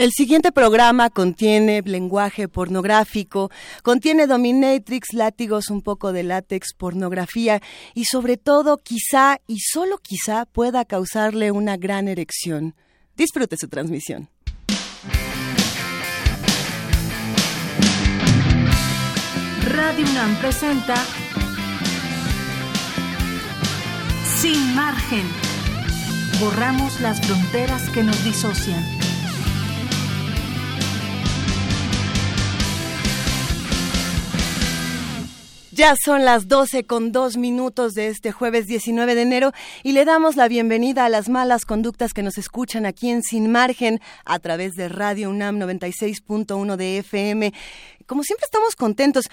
El siguiente programa contiene lenguaje pornográfico, contiene dominatrix, látigos, un poco de látex, pornografía y sobre todo quizá y solo quizá pueda causarle una gran erección. Disfrute su transmisión. Radio UNAM presenta Sin margen. Borramos las fronteras que nos disocian. Ya son las 12 con dos minutos de este jueves 19 de enero y le damos la bienvenida a las malas conductas que nos escuchan aquí en Sin Margen a través de Radio UNAM 96.1 de FM. Como siempre estamos contentos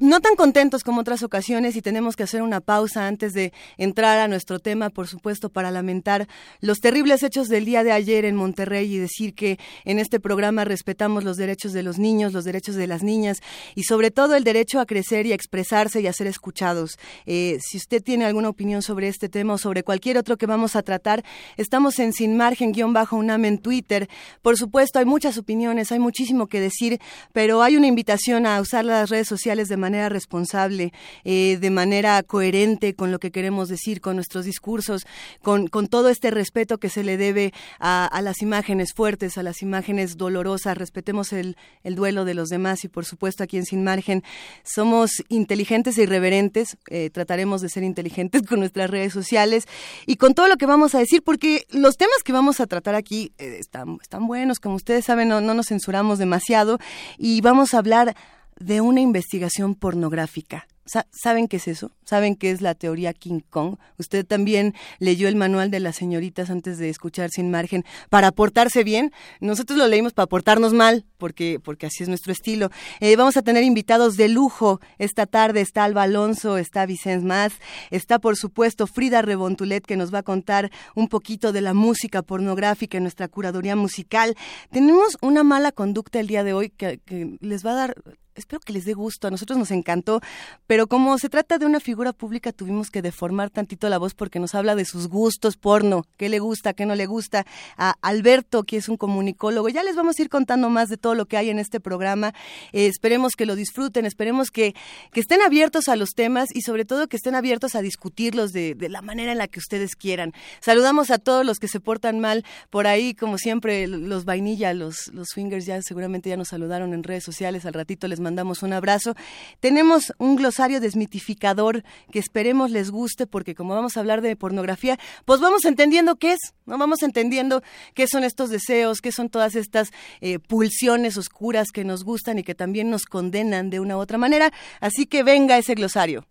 no tan contentos como otras ocasiones y tenemos que hacer una pausa antes de entrar a nuestro tema, por supuesto, para lamentar los terribles hechos del día de ayer en Monterrey y decir que en este programa respetamos los derechos de los niños, los derechos de las niñas y sobre todo el derecho a crecer y a expresarse y a ser escuchados. Eh, si usted tiene alguna opinión sobre este tema o sobre cualquier otro que vamos a tratar, estamos en Sin Margen-UNAM en Twitter. Por supuesto, hay muchas opiniones, hay muchísimo que decir, pero hay una invitación a usar las redes sociales de manera manera responsable, eh, de manera coherente con lo que queremos decir, con nuestros discursos, con, todo este respeto que se le debe a, las imágenes fuertes, a las imágenes dolorosas. Respetemos el, duelo de los demás y, por supuesto, aquí en Sin Margen somos inteligentes e irreverentes. Eh, trataremos de ser inteligentes con nuestras redes sociales y con todo lo que vamos a decir, porque los temas que vamos a tratar aquí eh, están, están buenos, como ustedes saben, no, no nos censuramos demasiado y vamos a hablar de una investigación pornográfica. ¿Saben qué es eso? ¿Saben qué es la teoría King Kong? Usted también leyó el manual de las señoritas antes de escuchar sin margen para portarse bien. Nosotros lo leímos para portarnos mal, porque, porque así es nuestro estilo. Eh, vamos a tener invitados de lujo esta tarde. Está Alba Alonso, está Vicente Más, está por supuesto Frida Rebontulet que nos va a contar un poquito de la música pornográfica en nuestra curaduría musical. Tenemos una mala conducta el día de hoy que les va a dar espero que les dé gusto, a nosotros nos encantó, pero como se trata de una figura pública tuvimos que deformar tantito la voz porque nos habla de sus gustos porno, qué le gusta, qué no le gusta, a Alberto, que es un comunicólogo, ya les vamos a ir contando más de todo lo que hay en este programa, eh, esperemos que lo disfruten, esperemos que, que estén abiertos a los temas y sobre todo que estén abiertos a discutirlos de, de la manera en la que ustedes quieran. Saludamos a todos los que se portan mal por ahí, como siempre, los vainilla, los, los swingers ya seguramente ya nos saludaron en redes sociales, al ratito les mandamos un abrazo. Tenemos un glosario desmitificador que esperemos les guste porque como vamos a hablar de pornografía, pues vamos entendiendo qué es, ¿no? Vamos entendiendo qué son estos deseos, qué son todas estas eh, pulsiones oscuras que nos gustan y que también nos condenan de una u otra manera. Así que venga ese glosario.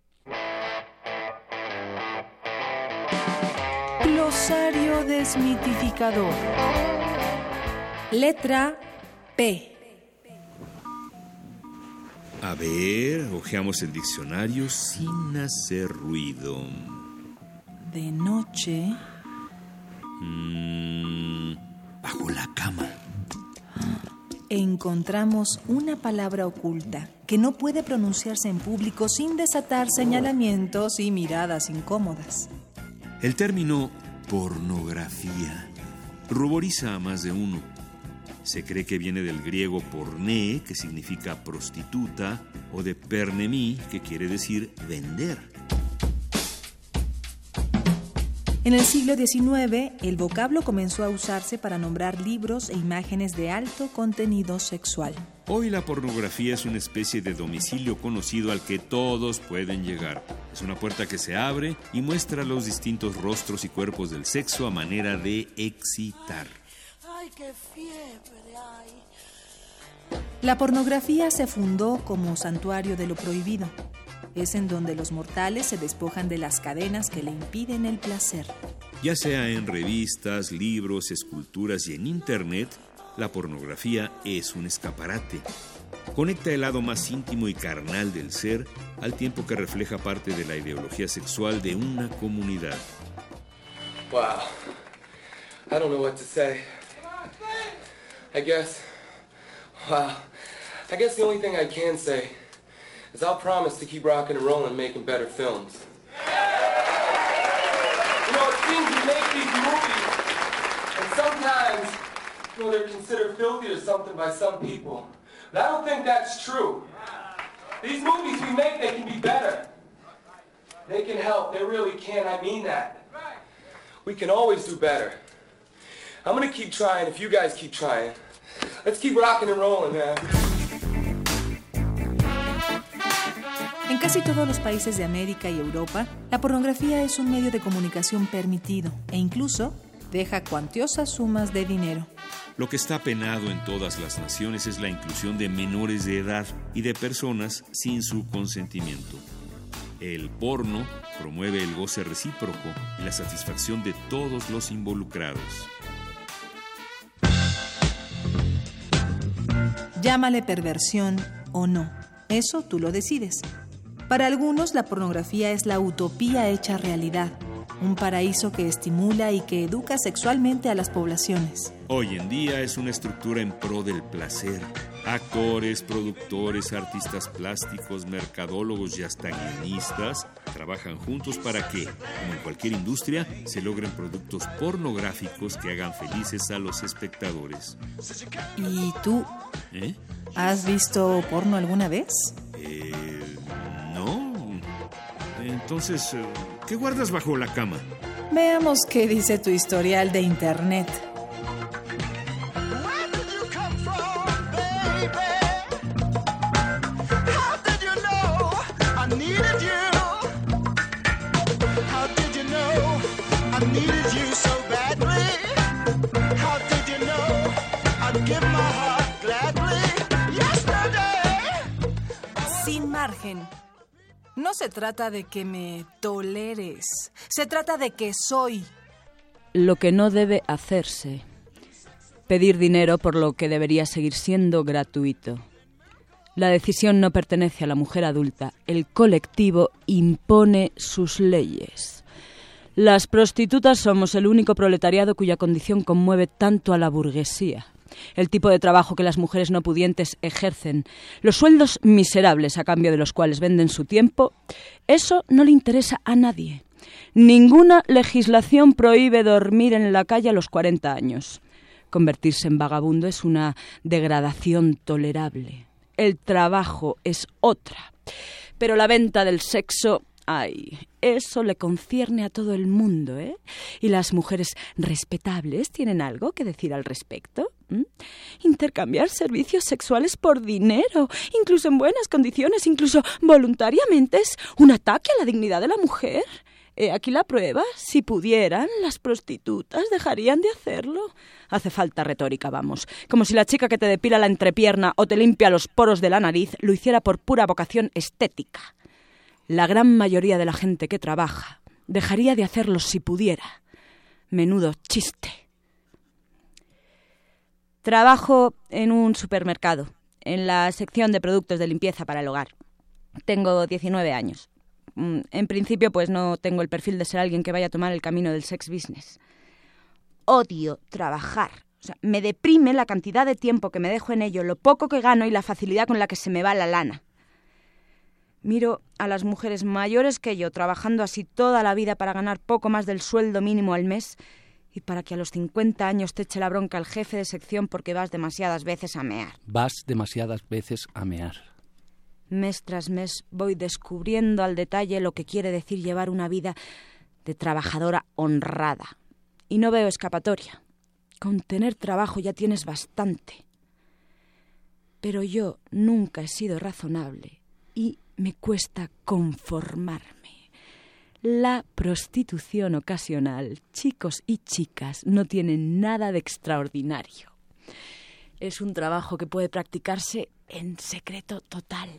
Glosario desmitificador. Letra P. A ver, hojeamos el diccionario sin hacer ruido. De noche. Mm, bajo la cama. Encontramos una palabra oculta que no puede pronunciarse en público sin desatar señalamientos y miradas incómodas. El término pornografía ruboriza a más de uno se cree que viene del griego porné, que significa prostituta, o de pernemí, que quiere decir vender. En el siglo XIX, el vocablo comenzó a usarse para nombrar libros e imágenes de alto contenido sexual. Hoy la pornografía es una especie de domicilio conocido al que todos pueden llegar. Es una puerta que se abre y muestra los distintos rostros y cuerpos del sexo a manera de excitar. ¡Ay, qué fiebre! La pornografía se fundó como santuario de lo prohibido. Es en donde los mortales se despojan de las cadenas que le impiden el placer. Ya sea en revistas, libros, esculturas y en Internet, la pornografía es un escaparate. Conecta el lado más íntimo y carnal del ser al tiempo que refleja parte de la ideología sexual de una comunidad. Wow. I don't know what to say. I guess Wow. I guess the only thing I can say is I'll promise to keep rocking and rolling and making better films. You know, it seems we make these movies, and sometimes well, they're considered filthy or something by some people. But I don't think that's true. These movies we make, they can be better. They can help. They really can. I mean that. We can always do better. I'm gonna keep trying if you guys keep trying. Let's keep rocking and rolling, man. En casi todos los países de América y Europa, la pornografía es un medio de comunicación permitido e incluso deja cuantiosas sumas de dinero. Lo que está penado en todas las naciones es la inclusión de menores de edad y de personas sin su consentimiento. El porno promueve el goce recíproco y la satisfacción de todos los involucrados. Llámale perversión o no, eso tú lo decides. Para algunos la pornografía es la utopía hecha realidad, un paraíso que estimula y que educa sexualmente a las poblaciones. Hoy en día es una estructura en pro del placer. Actores, productores, artistas plásticos, mercadólogos y hasta guionistas trabajan juntos para que, como en cualquier industria, se logren productos pornográficos que hagan felices a los espectadores. ¿Y tú? ¿Eh? ¿Has visto porno alguna vez? Eh. Entonces, eh, ¿qué guardas bajo la cama? Veamos qué dice tu historial de internet. No se trata de que me toleres, se trata de que soy. Lo que no debe hacerse. Pedir dinero por lo que debería seguir siendo gratuito. La decisión no pertenece a la mujer adulta. El colectivo impone sus leyes. Las prostitutas somos el único proletariado cuya condición conmueve tanto a la burguesía. El tipo de trabajo que las mujeres no pudientes ejercen, los sueldos miserables a cambio de los cuales venden su tiempo, eso no le interesa a nadie. Ninguna legislación prohíbe dormir en la calle a los 40 años. Convertirse en vagabundo es una degradación tolerable. El trabajo es otra. Pero la venta del sexo, ay, eso le concierne a todo el mundo, ¿eh? Y las mujeres respetables tienen algo que decir al respecto. Intercambiar servicios sexuales por dinero, incluso en buenas condiciones, incluso voluntariamente, es un ataque a la dignidad de la mujer. Aquí la prueba. Si pudieran, las prostitutas dejarían de hacerlo. Hace falta retórica, vamos. Como si la chica que te depila la entrepierna o te limpia los poros de la nariz lo hiciera por pura vocación estética. La gran mayoría de la gente que trabaja dejaría de hacerlo si pudiera. Menudo chiste. Trabajo en un supermercado, en la sección de productos de limpieza para el hogar. Tengo 19 años. Mm, En principio, pues no tengo el perfil de ser alguien que vaya a tomar el camino del sex business. Odio trabajar. O sea, me deprime la cantidad de tiempo que me dejo en ello, lo poco que gano y la facilidad con la que se me va la lana. Miro a las mujeres mayores que yo trabajando así toda la vida para ganar poco más del sueldo mínimo al mes y para que a los 50 años te eche la bronca el jefe de sección porque vas demasiadas veces a mear. Vas demasiadas veces a mear. Mes tras mes voy descubriendo al detalle lo que quiere decir llevar una vida de trabajadora honrada. Y no veo escapatoria. Con tener trabajo ya tienes bastante. Pero yo nunca he sido razonable y me cuesta conformarme. La prostitución ocasional, chicos y chicas, no tiene nada de extraordinario. Es un trabajo que puede practicarse en secreto total.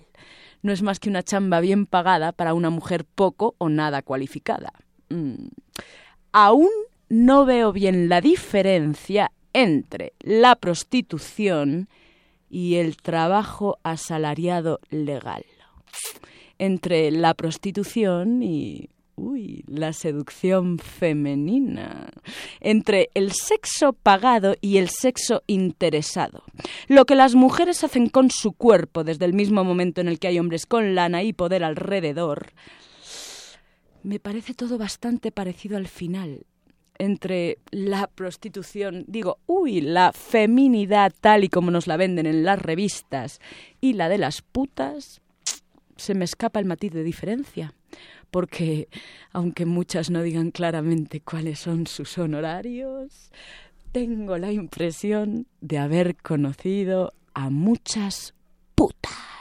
No es más que una chamba bien pagada para una mujer poco o nada cualificada. Mm. Aún no veo bien la diferencia entre la prostitución y el trabajo asalariado legal. Entre la prostitución y uy, la seducción femenina, entre el sexo pagado y el sexo interesado. Lo que las mujeres hacen con su cuerpo desde el mismo momento en el que hay hombres con lana y poder alrededor, me parece todo bastante parecido al final. entre la prostitución, digo, uy, la feminidad tal y como nos la venden en las revistas y la de las putas, se me escapa el matiz de diferencia. Porque, aunque muchas no digan claramente cuáles son sus honorarios, tengo la impresión de haber conocido a muchas putas.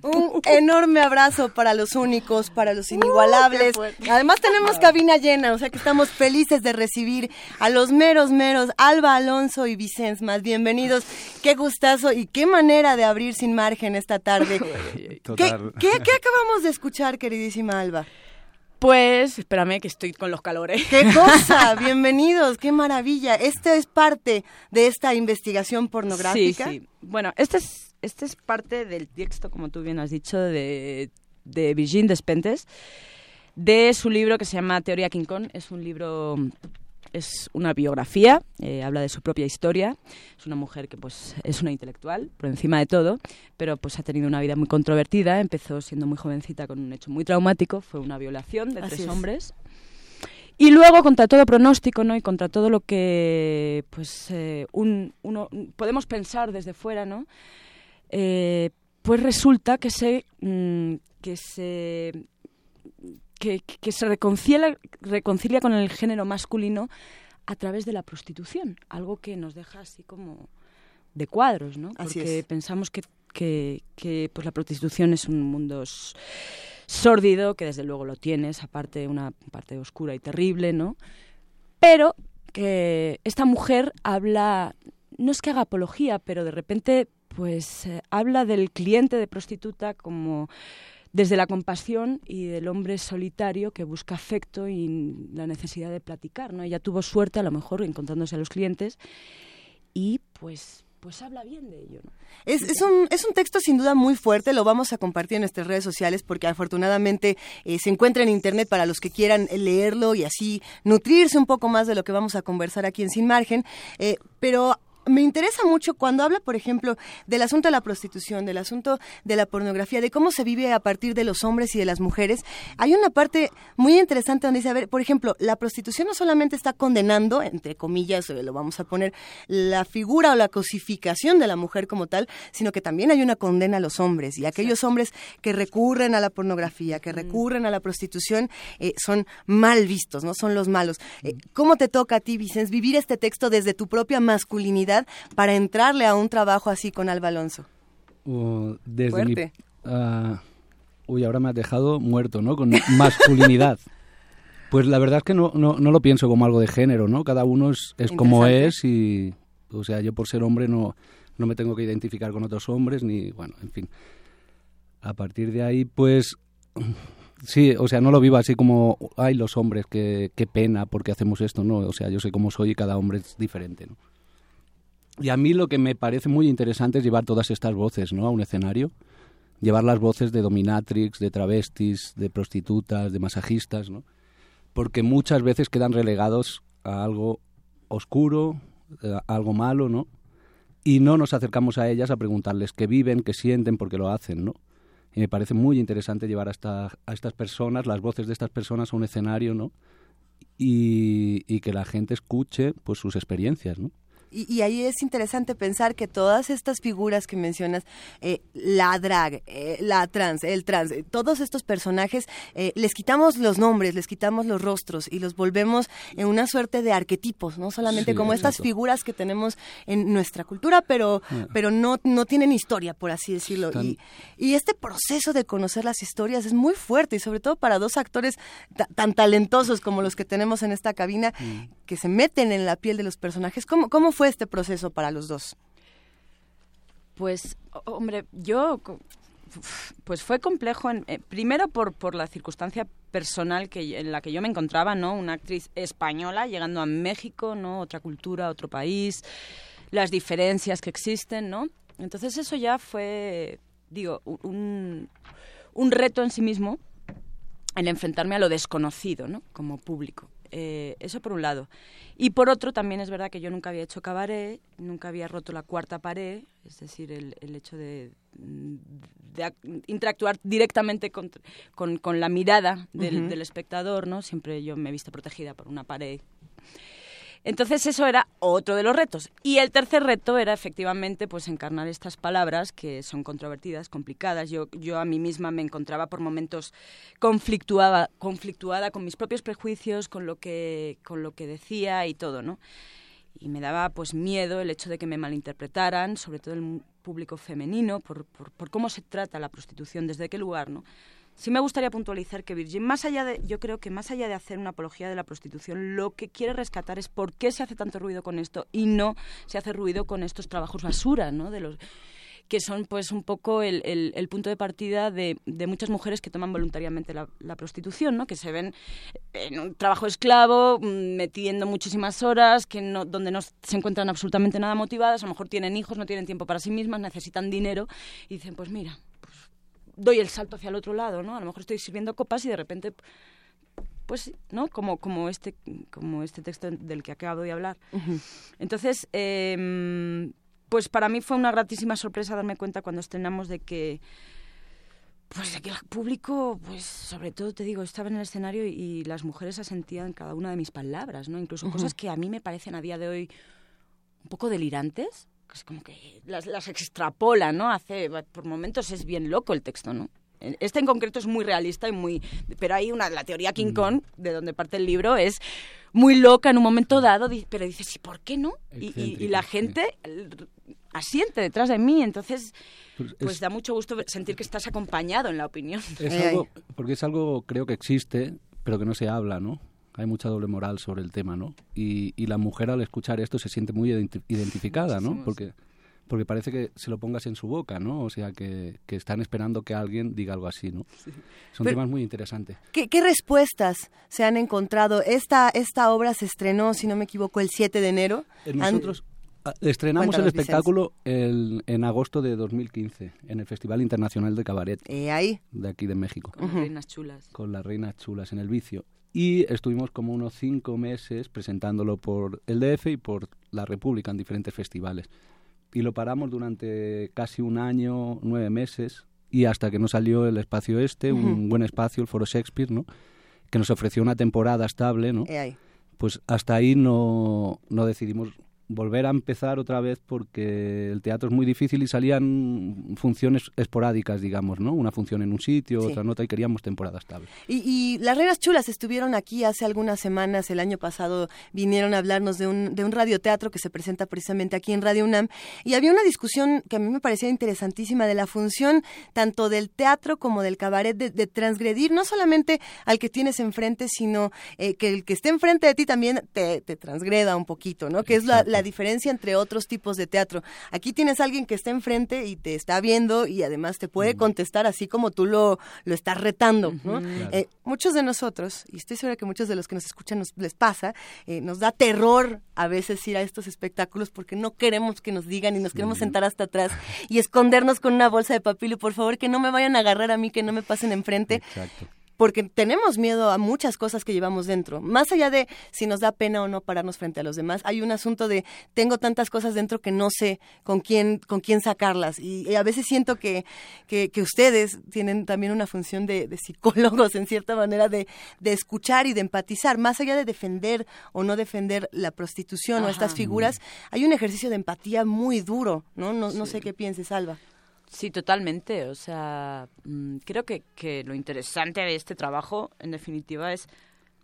Un enorme abrazo para los únicos, para los inigualables. Además tenemos cabina llena, o sea que estamos felices de recibir a los meros meros, Alba Alonso y Vicens más. Bienvenidos. Qué gustazo y qué manera de abrir sin margen esta tarde. ¿Qué, Total. qué- qué acabamos de escuchar, queridísima Alba? Pues, espérame que estoy con los calores. ¡Qué cosa! Bienvenidos, qué maravilla. Esto es parte de esta investigación pornográfica. Sí, sí. Bueno, este es, este es parte del texto, como tú bien has dicho, de, de Virgin Despentes, de su libro que se llama Teoría King Kong. Es un libro, es una biografía, eh, habla de su propia historia. Es una mujer que pues es una intelectual, por encima de todo, pero pues ha tenido una vida muy controvertida. Empezó siendo muy jovencita con un hecho muy traumático, fue una violación de Así tres es. hombres. Y luego, contra todo pronóstico, ¿no? Y contra todo lo que, pues, eh, un, uno, podemos pensar desde fuera, ¿no? Eh, pues resulta que se, mm, que se, que, que se reconcilia, reconcilia con el género masculino a través de la prostitución, algo que nos deja así como de cuadros, ¿no? Así Porque es. pensamos que, que, que, pues la prostitución es un mundo sórdido, que desde luego lo tienes, aparte una parte oscura y terrible, ¿no? Pero que esta mujer habla, no es que haga apología, pero de repente pues eh, habla del cliente de prostituta como desde la compasión y del hombre solitario que busca afecto y la necesidad de platicar, ¿no? Ella tuvo suerte a lo mejor encontrándose a los clientes y pues pues habla bien de ello, ¿no? Es, es un, es un texto sin duda muy fuerte, lo vamos a compartir en nuestras redes sociales porque afortunadamente eh, se encuentra en internet para los que quieran leerlo y así nutrirse un poco más de lo que vamos a conversar aquí en Sin Margen. Eh, pero me interesa mucho cuando habla, por ejemplo, del asunto de la prostitución, del asunto de la pornografía, de cómo se vive a partir de los hombres y de las mujeres. Hay una parte muy interesante donde dice, a ver, por ejemplo, la prostitución no solamente está condenando, entre comillas, eh, lo vamos a poner, la figura o la cosificación de la mujer como tal, sino que también hay una condena a los hombres y aquellos hombres que recurren a la pornografía, que recurren a la prostitución, eh, son mal vistos, ¿no? Son los malos. Eh, ¿Cómo te toca a ti, Vicens, vivir este texto desde tu propia masculinidad para entrarle a un trabajo así con Alba Alonso? Uh, desde Fuerte. mi... ah, uy, ahora me has dejado muerto, ¿no? Con masculinidad. Pues la verdad es que no, no, no lo pienso como algo de género, ¿no? Cada uno es, es como es y... O sea, yo por ser hombre no, no me tengo que identificar con otros hombres ni... Bueno, en fin. A partir de ahí, pues... Sí, o sea, no lo vivo así como, ay, los hombres, qué, qué pena porque hacemos esto, no, o sea, yo sé cómo soy y cada hombre es diferente, ¿no? Y a mí lo que me parece muy interesante es llevar todas estas voces, ¿no? A un escenario. Llevar las voces de dominatrix, de travestis, de prostitutas, de masajistas, ¿no? Porque muchas veces quedan relegados a algo oscuro, eh, algo malo, ¿no? Y no nos acercamos a ellas a preguntarles qué viven, qué sienten, por qué lo hacen, ¿no? Y me parece muy interesante llevar a, esta- a estas personas, las voces de estas personas a un escenario, ¿no? Y, y que la gente escuche pues sus experiencias, ¿no? Y, y ahí es interesante pensar que todas estas figuras que mencionas, eh, la drag, eh, la trans, el trans, eh, todos estos personajes, les quitamos los nombres, les quitamos los rostros y los volvemos en una suerte de arquetipos, no solamente Sí, como estas figuras que tenemos en nuestra cultura, pero, pero no, no tienen historia, por así decirlo. Y, y este proceso de conocer las historias es muy fuerte y sobre todo para dos actores ta- tan talentosos como los que tenemos en esta cabina que se meten en la piel de los personajes. ¿Cómo, cómo fue este proceso para los dos? Pues, ho- hombre, yo, pues fue complejo, en- eh, primero por, por la circunstancia personal que, en la que yo me encontraba, ¿no? Una actriz española llegando a México, ¿no? Otra cultura, otro país, las diferencias que existen, ¿no? Entonces eso ya fue, digo, un, un reto en sí mismo, el enfrentarme a lo desconocido, ¿no? Como público. Eh, eso por un lado. Y por otro, también es verdad que yo nunca había hecho cabaret, nunca había roto la cuarta pared, es decir, el, el hecho de, de interactuar directamente con, con, la mirada del, del, espectador, ¿no? Siempre yo me he visto protegida por una pared entonces eso era otro de los retos. Y el tercer reto era efectivamente pues encarnar estas palabras que son controvertidas, complicadas. Yo, yo a mí misma me encontraba por momentos conflictuada, conflictuada con mis propios prejuicios, con lo que, con lo que decía y todo, ¿no? Y me daba pues miedo el hecho de que me malinterpretaran, sobre todo el público femenino, por, por, por cómo se trata la prostitución, desde qué lugar, ¿no? Sí me gustaría puntualizar que Virgin, más allá de, yo creo que más allá de hacer una apología de la prostitución, lo que quiere rescatar es por qué se hace tanto ruido con esto y no se hace ruido con estos trabajos basura, ¿no? De los que son pues un poco el, punto de partida de, muchas mujeres que toman voluntariamente la, prostitución, ¿no? que se ven en un trabajo esclavo, mm, metiendo muchísimas horas, que donde no se encuentran absolutamente nada motivadas, a lo mejor tienen hijos, no tienen tiempo para sí mismas, necesitan dinero y dicen, pues mira, doy el salto hacia el otro lado, ¿no? A lo mejor estoy sirviendo copas y de repente pues no como como este como este texto del que acabo de hablar. Entonces em, pues para mí fue una gratísima sorpresa darme cuenta cuando estrenamos de que pues de que el público pues sobre todo te digo estaba en el escenario y, las mujeres asentían cada una de mis palabras no incluso cosas que a mí me parecen a día de hoy un poco delirantes es como que las, las extrapola, ¿no? Hace, por momentos es bien loco el texto, ¿no? Este en concreto es muy realista y muy... Pero hay una, la teoría King mm. Kong, de donde parte el libro, es muy loca en un momento dado, pero dices, ¿y por qué no? Y, la gente asiente detrás de mí, entonces pues, pues da mucho gusto sentir que estás acompañado en la opinión. Es algo, porque es algo, creo que existe, pero que no se habla, ¿no? Hay mucha doble moral sobre el tema, ¿no? Y, y la mujer al escuchar esto se siente muy identificada, ¿no? Porque, porque parece que se lo pongas en su boca, ¿no? O sea, que, que están esperando que alguien diga algo así, ¿no? Son temas muy interesantes. ¿qué, ¿qué, respuestas se han encontrado? Esta, esta obra se estrenó, si no me equivoco, el 7 de enero. Eh, nosotros ah, estrenamos el espectáculo el, en agosto de 2015 en el Festival Internacional de Cabaret. ¿Eh, ahí? De aquí de México. Con las reinas chulas. Con las reinas chulas en el vicio y estuvimos como unos cinco meses presentándolo por el DF y por la República en diferentes festivales. Y lo paramos durante casi un año, nueve meses, y hasta que nos salió el espacio este, un buen espacio, el Foro Shakespeare, ¿no? que nos ofreció una temporada estable, ¿no? Pues hasta ahí no, no decidimos volver a empezar otra vez porque el teatro es muy difícil y salían funciones esporádicas, digamos, ¿no? Una función en un sitio, otra nota y queríamos temporada estable. Y, y, las Reinas Chulas estuvieron aquí hace algunas semanas, el año pasado vinieron a hablarnos de un, de un radioteatro que se presenta precisamente aquí en Radio UNAM y había una discusión que a mí me parecía interesantísima de la función tanto del teatro como del cabaret de, transgredir no solamente al que tienes enfrente, sino eh, que el que esté enfrente de ti también te, te transgreda un poquito, ¿no? Que es la la diferencia entre otros tipos de teatro. Aquí tienes a alguien que está enfrente y te está viendo y además te puede contestar así como tú lo, lo estás retando. Eh, muchos de nosotros, y estoy segura que muchos de los que nos escuchan nos, les pasa, eh, nos da terror a veces ir a estos espectáculos porque no queremos que nos digan y nos queremos sentar hasta atrás y escondernos con una bolsa de papel y por favor que no me vayan a agarrar a mí, que no me pasen enfrente. Exacto porque tenemos miedo a muchas cosas que llevamos dentro. Más allá de si nos da pena o no pararnos frente a los demás, hay un asunto de tengo tantas cosas dentro que no sé con quién, con quién sacarlas. Y, a veces siento que, que, ustedes tienen también una función de, psicólogos, en cierta manera, de, de, escuchar y de empatizar. Más allá de defender o no defender la prostitución o estas figuras, hay un ejercicio de empatía muy duro, ¿no? No, no sé qué pienses, Alba. Sí, totalmente. O sea, mm, creo que, que lo interesante de este trabajo, en definitiva, es,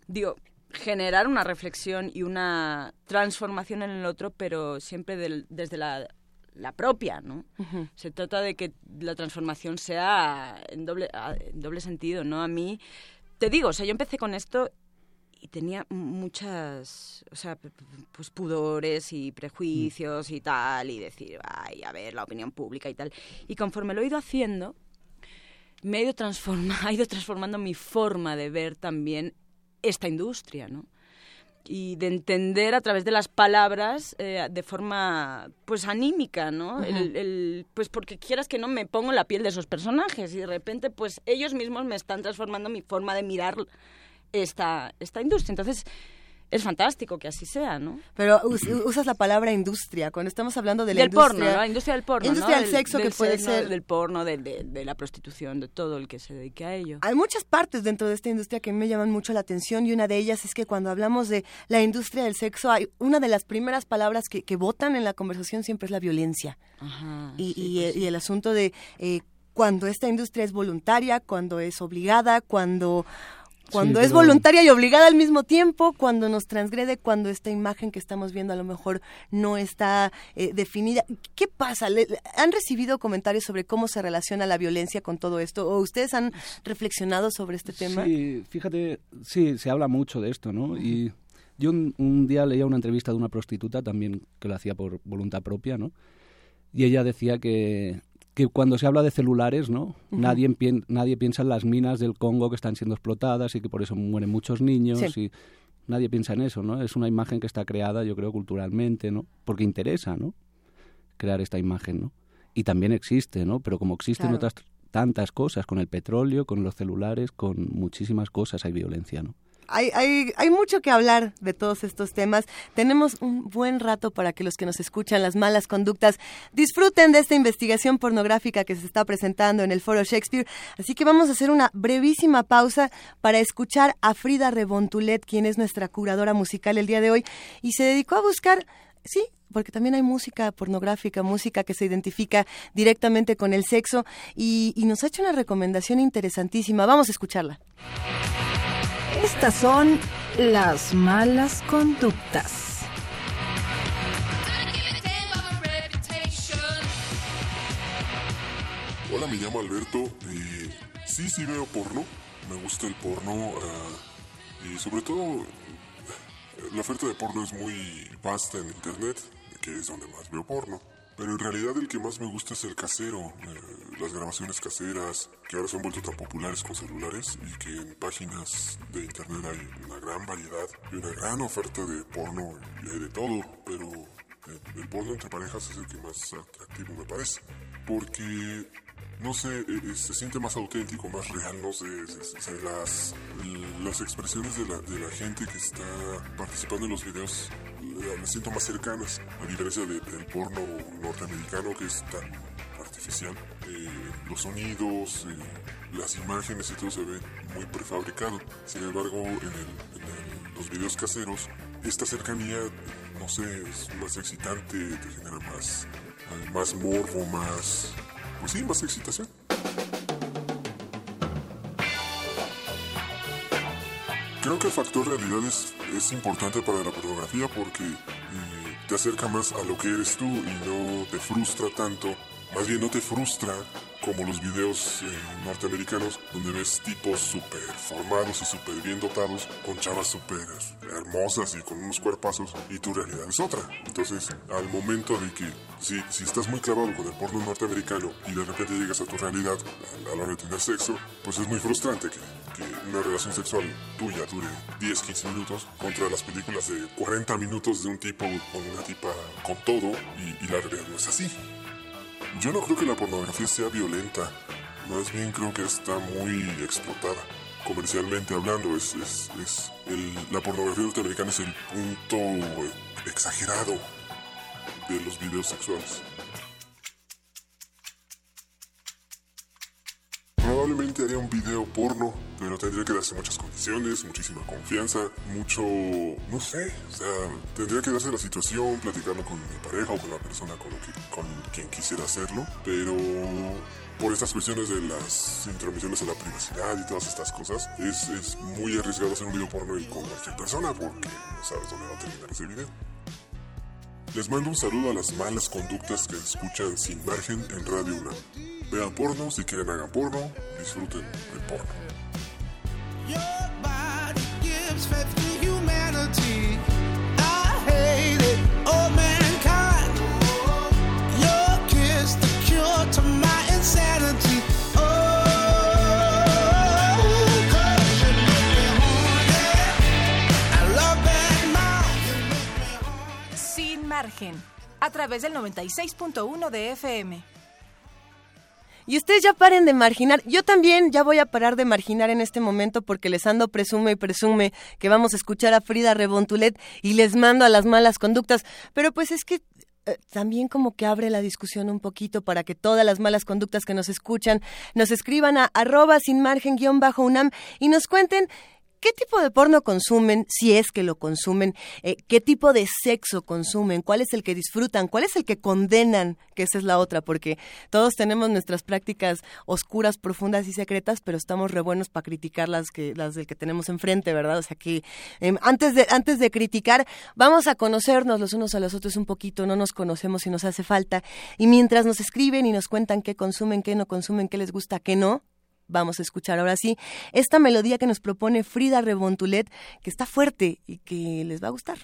digo, generar una reflexión y una transformación en el otro, pero siempre desde la, la, propia, ¿no? Se trata de que la transformación sea en doble, en doble sentido, ¿no? A mí, te digo, o sea, yo empecé con esto y tenía muchas, o sea, pues pudores y prejuicios y tal, y decir, ay, a ver, la opinión pública y tal. Y conforme lo he ido haciendo, me he ido, transforma, ha ido transformando mi forma de ver también esta industria, ¿no? y de entender a través de las palabras eh, de forma pues anímica, ¿no? el, pues porque quieras que no me pongo en la piel de esos personajes y de repente pues ellos mismos me están transformando mi forma de mirar esta, esta industria. Entonces, es fantástico que así sea, ¿no? Pero us- usas la palabra industria cuando estamos hablando de la del porno, industria. ¿no? La industria del porno, Industria ¿no? del sexo que puede sexo, ser- del porno, de, de- de la prostitución, de todo el que se dedique a ello. Hay muchas partes dentro de esta industria que me llaman mucho la atención y una de ellas es que cuando hablamos de la industria del sexo, hay una de las primeras palabras que, que votan en la conversación siempre es la violencia. Ajá, y, sí, y pues y el asunto de eh, cuando esta industria es voluntaria, cuando es obligada, cuando cuando es voluntaria y obligada al mismo tiempo, cuando nos transgrede, cuando esta imagen que estamos viendo a lo mejor no está eh, definida. ¿Qué pasa? ¿Le- le- ¿Han recibido comentarios sobre cómo se relaciona la violencia con todo esto? ¿O ustedes han reflexionado sobre este tema? Sí, fíjate, sí, se habla mucho de esto, ¿no? Y yo un, un día leía una entrevista de una prostituta también que lo hacía por voluntad propia, ¿no? Y ella decía que, que cuando se habla de celulares, ¿no? nadie, pien- nadie piensa en las minas del Congo que están siendo explotadas y que por eso mueren muchos niños Sí. y nadie piensa en eso, ¿no? Es una imagen que está creada, yo creo, culturalmente, ¿no? Porque interesa, ¿no? Crear esta imagen, ¿no? Y también existe, ¿no? Pero como existen Claro. otras tantas cosas, con el petróleo, con los celulares, con muchísimas cosas hay violencia, ¿no? Hay, hay, hay mucho que hablar de todos estos temas. Tenemos un buen rato para que los que nos escuchan las malas conductas disfruten de esta investigación pornográfica que se está presentando en el Foro Shakespeare. Así que vamos a hacer una brevísima pausa para escuchar a Frida Rebontulet, quien es nuestra curadora musical el día de hoy, y se dedicó a buscar, sí, porque también hay música pornográfica, música que se identifica directamente con el sexo, y, y nos ha hecho una recomendación interesantísima. Vamos a escucharla. Estas son las malas conductas. Hola, me llamo Alberto. y sí, sí veo porno. Me gusta el porno. ah, y sobre todo, eh, la oferta de porno es muy vasta en internet, que es donde más veo porno. Pero en realidad el que más me gusta es el casero, eh, las grabaciones caseras, que ahora se han vuelto tan populares con celulares y que en páginas de internet hay una gran variedad y una gran oferta de porno y de todo, pero eh, el porno entre parejas es el que más atractivo me parece. Porque no sé, eh, eh, se siente más auténtico, más real, no sé, se- se- las, las expresiones de la, de la gente que está participando en los videos las siento más cercanas, a diferencia de- del porno norteamericano que es tan artificial. Eh, los sonidos, eh, las imágenes y todo se ve muy prefabricado. Sin embargo, en, los videos caseros, esta cercanía, no sé, es más excitante, te genera más, más morbo, más... Pues sí, más excitación. Creo que el factor realidad es, importante para la pornografía porque eh, te acerca más a lo que eres tú y no te frustra tanto. Más bien no te frustra como los videos eh, norteamericanos donde ves tipos súper formados y súper bien dotados con chavas súper hermosas y con unos cuerpazos y tu realidad es otra. Entonces, al momento de que si, si estás muy clavado con el porno norteamericano y de repente llegas a tu realidad a, a la hora de tener sexo, pues es muy frustrante que, una relación sexual tuya dure 10, 15 minutos contra las películas de 40 minutos de un tipo con una tipa con todo y la realidad no es así. Yo no creo que la pornografía sea violenta, más bien creo que está muy explotada. Comercialmente hablando, es, es, es la pornografía norteamericana es el punto eh, exagerado de los videos sexuales. Probablemente haría un video porno, pero tendría que darse muchas condiciones, muchísima confianza, mucho, no sé, o sea, tendría que darse la situación, platicarlo con mi pareja o con la persona con, que- con quien quisiera hacerlo, pero por estas cuestiones de las intromisiones en la privacidad y todas estas cosas, es, es muy arriesgado hacer un video porno y con cualquier persona porque no sabes dónde va a terminar ese video. Les mando un saludo a las malas conductas que escuchan sin margen en Radio UNAM. Vean porno, si quieren hagan porno, disfruten el porno. Sin margen, a través del 96.1 de FM. Y ustedes ya paren de marginar. Yo también ya voy a parar de marginar en este momento porque les ando presume y presume que vamos a escuchar a Frida Rebontulet y les mando a las malas conductas. Pero pues es que eh, también como que abre la discusión un poquito para que todas las malas conductas que nos escuchan nos escriban a arroba sin margen guion bajo UNAM y nos cuenten ¿Qué tipo de porno consumen, si es que lo consumen? Eh, ¿Qué tipo de sexo consumen? ¿Cuál es el que disfrutan? ¿Cuál es el que condenan? Que esa es la otra, porque todos tenemos nuestras prácticas oscuras, profundas y secretas, pero estamos re buenos para criticar las, que, las del que tenemos enfrente, ¿verdad? O sea que em, antes, de, antes de criticar, vamos a conocernos los unos a los otros un poquito, no nos conocemos y nos hace falta. Y mientras nos escriben y nos cuentan qué consumen, qué no consumen, qué les gusta, qué no, vamos a escuchar ahora sí esta melodía que nos propone Frida Rebontulet, que está fuerte y que les va a gustar.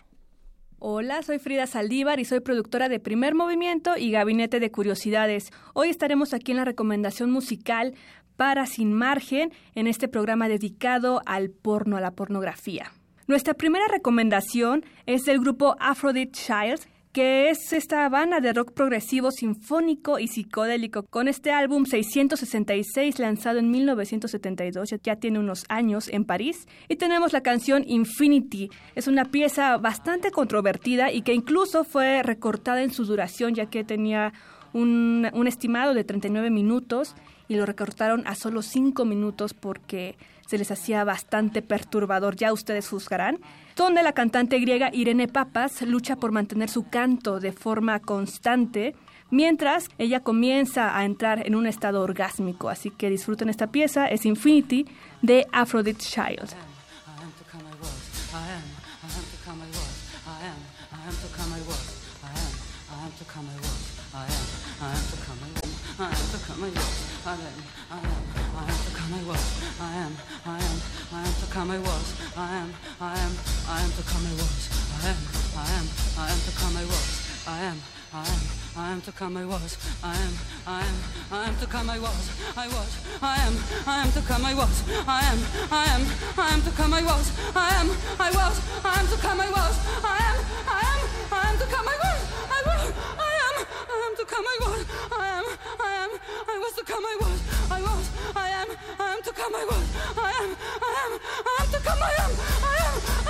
Hola, soy Frida Saldívar y soy productora de Primer Movimiento y Gabinete de Curiosidades. Hoy estaremos aquí en la recomendación musical para Sin Margen en este programa dedicado al porno, a la pornografía. Nuestra primera recomendación es del grupo Aphrodite Child, que es esta banda de rock progresivo sinfónico y psicodélico. Con este álbum 666 lanzado en 1972, ya tiene unos años en París, y tenemos la canción Infinity. Es una pieza bastante controvertida y que incluso fue recortada en su duración, ya que tenía un, un estimado de 39 minutos y lo recortaron a solo 5 minutos porque se les hacía bastante perturbador, ya ustedes juzgarán, donde la cantante griega Irene Papas lucha por mantener su canto de forma constante, mientras ella comienza a entrar en un estado orgásmico. Así que disfruten esta pieza, es Infinity de Aphrodite Child. To come I was, I am, I am, I am to come I was, I am, I am, I am to come I was, I am, I am, I am to come I was, I am, I am, I am to come I was, I was, I am, I am to come I was, I am, I am, I am to come I was, I am, I was, I am to come I was, I am, I am, I am to come I was, I was, I am, I am to come I was, I am, I am, I was to come I was, I was, I am, I am to come I was, I am, I am, I am to come I am, I am, I am,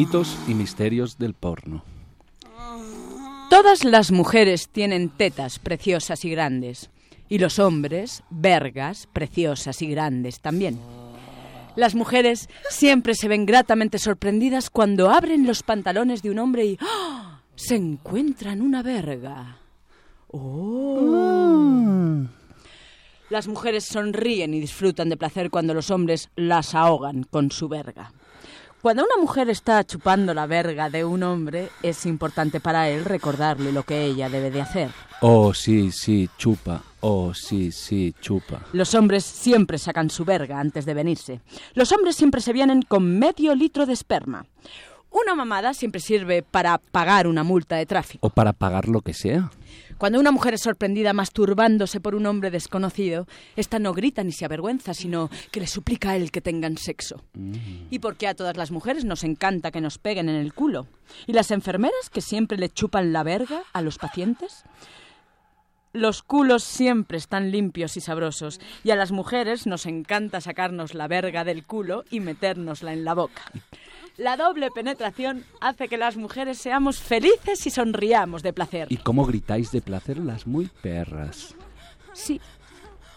Mitos y misterios del porno. Todas las mujeres tienen tetas preciosas y grandes. Y los hombres, vergas preciosas y grandes también. Las mujeres siempre se ven gratamente sorprendidas cuando abren los pantalones de un hombre y ¡ah! se encuentran una verga. ¡Oh! Las mujeres sonríen y disfrutan de placer cuando los hombres las ahogan con su verga. Cuando una mujer está chupando la verga de un hombre, es importante para él recordarle lo que ella debe de hacer. Oh, sí, sí, chupa. Oh, sí, sí, chupa. Los hombres siempre sacan su verga antes de venirse. Los hombres siempre se vienen con medio litro de esperma. Una mamada siempre sirve para pagar una multa de tráfico. O para pagar lo que sea. Cuando una mujer es sorprendida masturbándose por un hombre desconocido, esta no grita ni se avergüenza, sino que le suplica a él que tengan sexo. ¿Y por qué a todas las mujeres nos encanta que nos peguen en el culo? ¿Y las enfermeras que siempre le chupan la verga a los pacientes? Los culos siempre están limpios y sabrosos, y a las mujeres nos encanta sacarnos la verga del culo y metérnosla en la boca. La doble penetración hace que las mujeres seamos felices y sonriamos de placer. ¿Y cómo gritáis de placer las muy perras? Sí.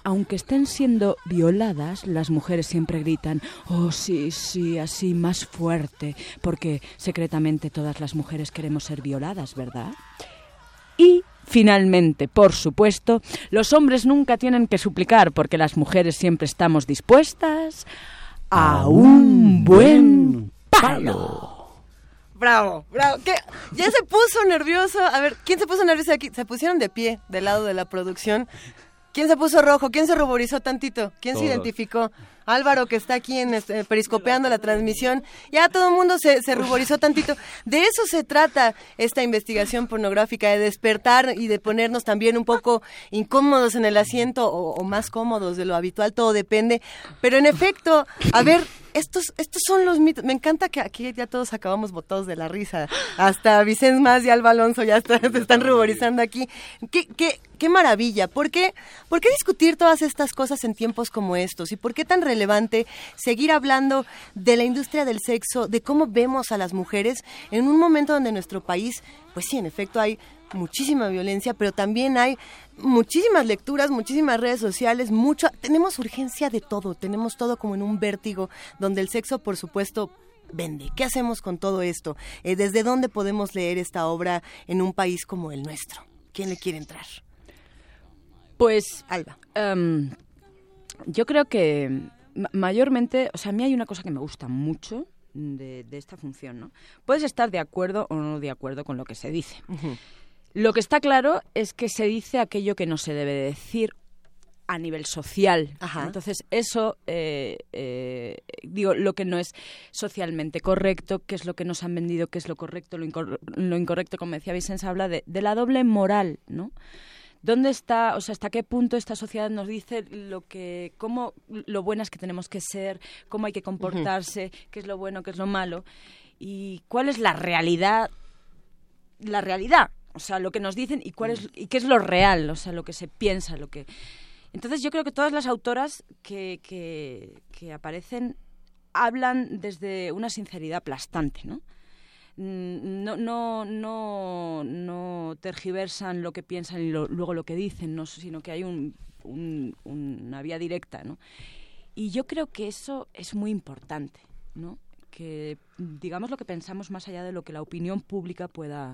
Aunque estén siendo violadas, las mujeres siempre gritan, oh sí, sí, así más fuerte, porque secretamente todas las mujeres queremos ser violadas, ¿verdad? Y Finalmente, por supuesto, los hombres nunca tienen que suplicar porque las mujeres siempre estamos dispuestas a un buen palo. Bravo, bravo. ¿Qué? Ya se puso nervioso. A ver, ¿quién se puso nervioso aquí? Se pusieron de pie del lado de la producción. ¿Quién se puso rojo? ¿Quién se ruborizó tantito? ¿Quién se identificó? Álvaro, que está aquí en este, periscopeando la transmisión. Ya todo el mundo se, se ruborizó tantito. De eso se trata esta investigación pornográfica, de despertar y de ponernos también un poco incómodos en el asiento o, o más cómodos de lo habitual, todo depende. Pero en efecto, a ver, estos, estos son los mitos. Me encanta que aquí ya todos acabamos botados de la risa. Hasta Vicente Más y Alba Alonso ya está- se están ruborizando aquí. ¿Qué, qué, qué maravilla. ¿Por qué, ¿Por qué discutir todas estas cosas en tiempos como estos? ¿Y por qué tan relevante seguir hablando de la industria del sexo, de cómo vemos a las mujeres en un momento donde nuestro país, pues sí, en efecto hay muchísima violencia, pero también hay muchísimas lecturas, muchísimas redes sociales, mucho, tenemos urgencia de todo, tenemos todo como en un vértigo, donde el sexo, por supuesto, vende. ¿Qué hacemos con todo esto? Eh, ¿Desde dónde podemos leer esta obra en un país como el nuestro? ¿Quién le quiere entrar? Pues, Alba. em, yo creo que mayormente, o sea, a mí hay una cosa que me gusta mucho de, de esta función, ¿no? Puedes estar de acuerdo o no de acuerdo con lo que se dice. Lo que está claro es que se dice aquello que no se debe de decir a nivel social. Ajá. Entonces, eso, eh, eh, digo, lo que no es socialmente correcto, qué es lo que nos han vendido, qué es lo correcto, lo, incor- lo incorrecto, como decía Vicens, habla de, de la doble moral, ¿no? ¿Dónde está, o sea, hasta qué punto esta sociedad nos dice lo que, cómo, lo buenas que tenemos que ser, cómo hay que comportarse, qué es lo bueno, qué es lo malo, y cuál es la realidad, la realidad, o sea, lo que nos dicen y cuál es, y qué es lo real, o sea, lo que se piensa, lo que... Entonces yo creo que todas las autoras que, que, que aparecen hablan desde una sinceridad aplastante, ¿no? Mm, No, no, no, no tergiversan lo que piensan y lo- luego lo que dicen, ¿no? sino que hay un, un- una vía directa. Y yo creo que eso es muy importante, ¿no? que digamos lo que pensamos más allá de lo que la opinión pública pueda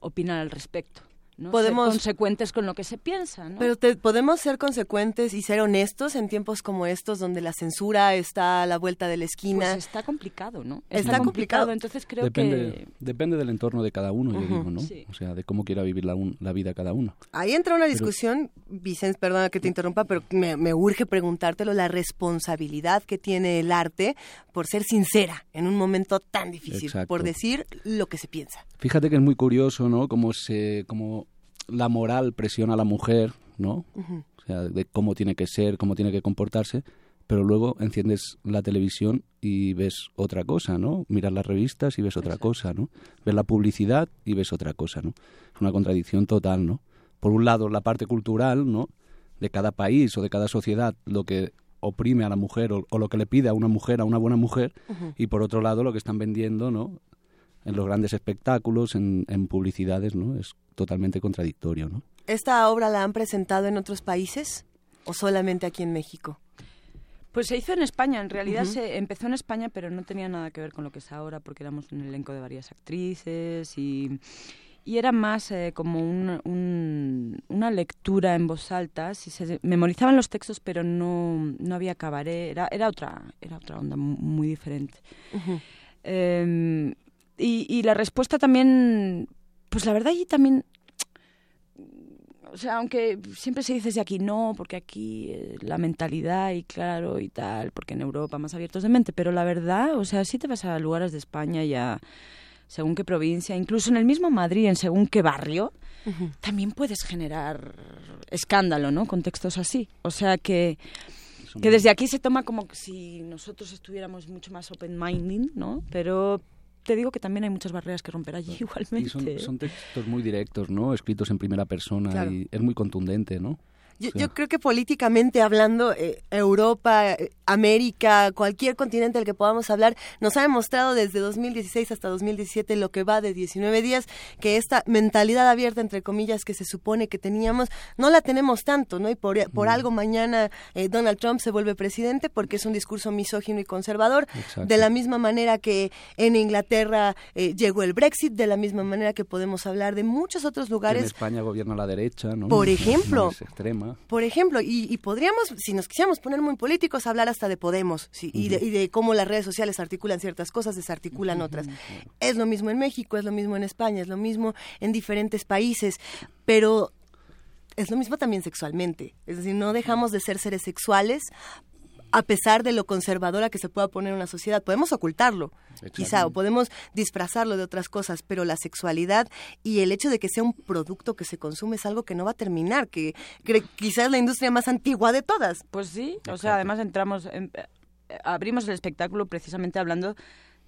opinar al respecto. ¿No? Podemos- Ser consecuentes con lo que se piensa. ¿no? Pero te- podemos ser consecuentes y ser honestos en tiempos como estos, donde la censura está a la vuelta de la esquina. Pues está complicado, ¿no? Está complicado. Entonces creo depende, que... depende del entorno de cada uno, yo digo, ¿no? Sí. O sea, de cómo quiera vivir la, un- la vida cada uno. Ahí entra una discusión, Vicente, perdona que te interrumpa, pero me, me urge preguntártelo, la responsabilidad que tiene el arte por ser sincera en un momento tan difícil, Exacto. por decir lo que se piensa. Fíjate que es muy curioso, ¿no? Cómo se, cómo la moral presiona a la mujer, ¿no? O sea, de cómo tiene que ser, cómo tiene que comportarse, pero luego enciendes la televisión y ves otra cosa, ¿no? Miras las revistas y ves otra cosa, ¿no? Ves la publicidad y ves otra cosa, ¿no? Es una contradicción total, ¿no? Por un lado, la parte cultural, ¿no? De cada país o de cada sociedad, lo que oprime a la mujer o, o lo que le pide a una mujer, a una buena mujer, y por otro lado, lo que están vendiendo, ¿no? en los grandes espectáculos, en, en publicidades, ¿no? Es totalmente contradictorio, ¿no? ¿Esta obra la han presentado en otros países o solamente aquí en México? Pues se hizo en España, en realidad se empezó en España, pero no tenía nada que ver con lo que es ahora, porque éramos un elenco de varias actrices y, y era más eh, como un- un- una lectura en voz alta. Si se memorizaban los textos, pero no, no había cabaret, era, era, otra, era otra onda mu- muy diferente. Eh, y, y la respuesta también, pues la verdad, y también o sea, aunque siempre se dice desde aquí no, porque aquí eh, la mentalidad y claro y tal, porque en Europa más abiertos de mente, pero la verdad, o sea, si te vas a lugares de España ya según qué provincia, incluso en el mismo Madrid, en según qué barrio, también puedes generar escándalo, ¿no? Con textos así. O sea que, que desde aquí se toma como si nosotros estuviéramos mucho más open-minded, ¿no? Pero te digo que también hay muchas barreras que romper allí igualmente. Y son, son textos muy directos, ¿no? Escritos en primera persona Claro. y es muy contundente, ¿no? Yo, yo creo que políticamente hablando, eh, Europa, eh, América, cualquier continente del que podamos hablar, nos ha demostrado desde 2016 hasta 2017 lo que va de 19 días, que esta mentalidad abierta, entre comillas, que se supone que teníamos, no la tenemos tanto, ¿no? Y por, por algo mañana eh, Donald Trump se vuelve presidente porque es un discurso misógino y conservador, Exacto. de la misma manera que en Inglaterra llegó el Brexit, de la misma manera que podemos hablar de muchos otros En lugares España gobierna la derecha, ¿no? Por No- ejemplo. no es extrema. Por ejemplo, y, y podríamos, si nos quisiéramos poner muy políticos, hablar hasta de Podemos sí, y, de, y de cómo las redes sociales articulan ciertas cosas, desarticulan otras. Es lo mismo en México, es lo mismo en España, es lo mismo en diferentes países, pero es lo mismo también sexualmente. Es decir, no dejamos de ser seres sexuales a pesar de lo conservadora que se pueda poner una sociedad. Podemos ocultarlo, quizá, o podemos disfrazarlo de otras cosas, pero la sexualidad y el hecho de que sea un producto que se consume es algo que no va a terminar, que, que quizás es la industria más antigua de todas. Pues sí, o sea, además entramos, en- eh, abrimos el espectáculo precisamente hablando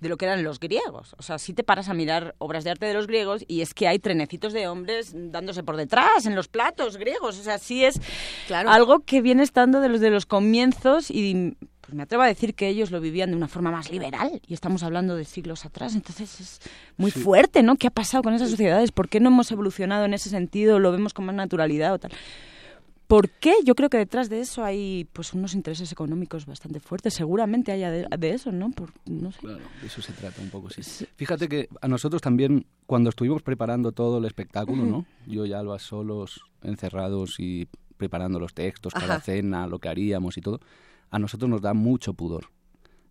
de lo que eran los griegos. O sea, si te paras a mirar obras de arte de los griegos y es que hay trenecitos de hombres dándose por detrás en los platos griegos. O sea, sí es Claro. algo que viene estando de los de los comienzos y pues me atrevo a decir que ellos lo vivían de una forma más liberal y estamos hablando de siglos atrás. Entonces es muy fuerte, ¿no? ¿Qué ha pasado con esas sociedades? ¿Por qué no hemos evolucionado en ese sentido? ¿Lo vemos con más naturalidad o tal? ¿Por qué? Yo creo que detrás de eso hay pues unos intereses económicos bastante fuertes. Seguramente haya de, de eso, ¿no? Por, no sé. Claro, de eso se trata un poco, sí. Fíjate que a nosotros también, cuando estuvimos preparando todo el espectáculo, ¿no? Yo y Alba solos, encerrados y preparando los textos, cada Ajá. cena, lo que haríamos y todo, a nosotros nos da mucho pudor.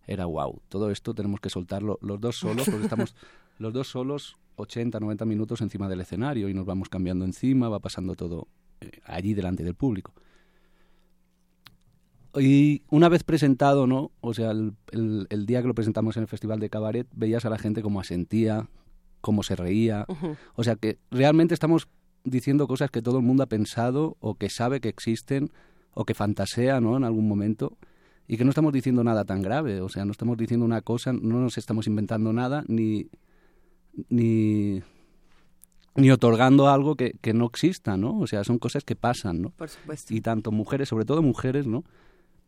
Era wow, todo esto tenemos que soltarlo los dos solos, porque estamos los dos solos 80, 90 minutos encima del escenario y nos vamos cambiando encima, va pasando todo allí delante del público. Y una vez presentado, ¿no? O sea, el, el- el día que lo presentamos en el Festival de Cabaret, veías a la gente cómo asentía, cómo se reía. O sea, que realmente estamos diciendo cosas que todo el mundo ha pensado o que sabe que existen o que fantasea, ¿no? En algún momento. Y que no estamos diciendo nada tan grave. O sea, no estamos diciendo una cosa, no nos estamos inventando nada, ni... ni ni otorgando algo que, que no exista, ¿no? O sea, son cosas que pasan, ¿no? Por supuesto. y tanto mujeres, sobre todo mujeres, ¿no?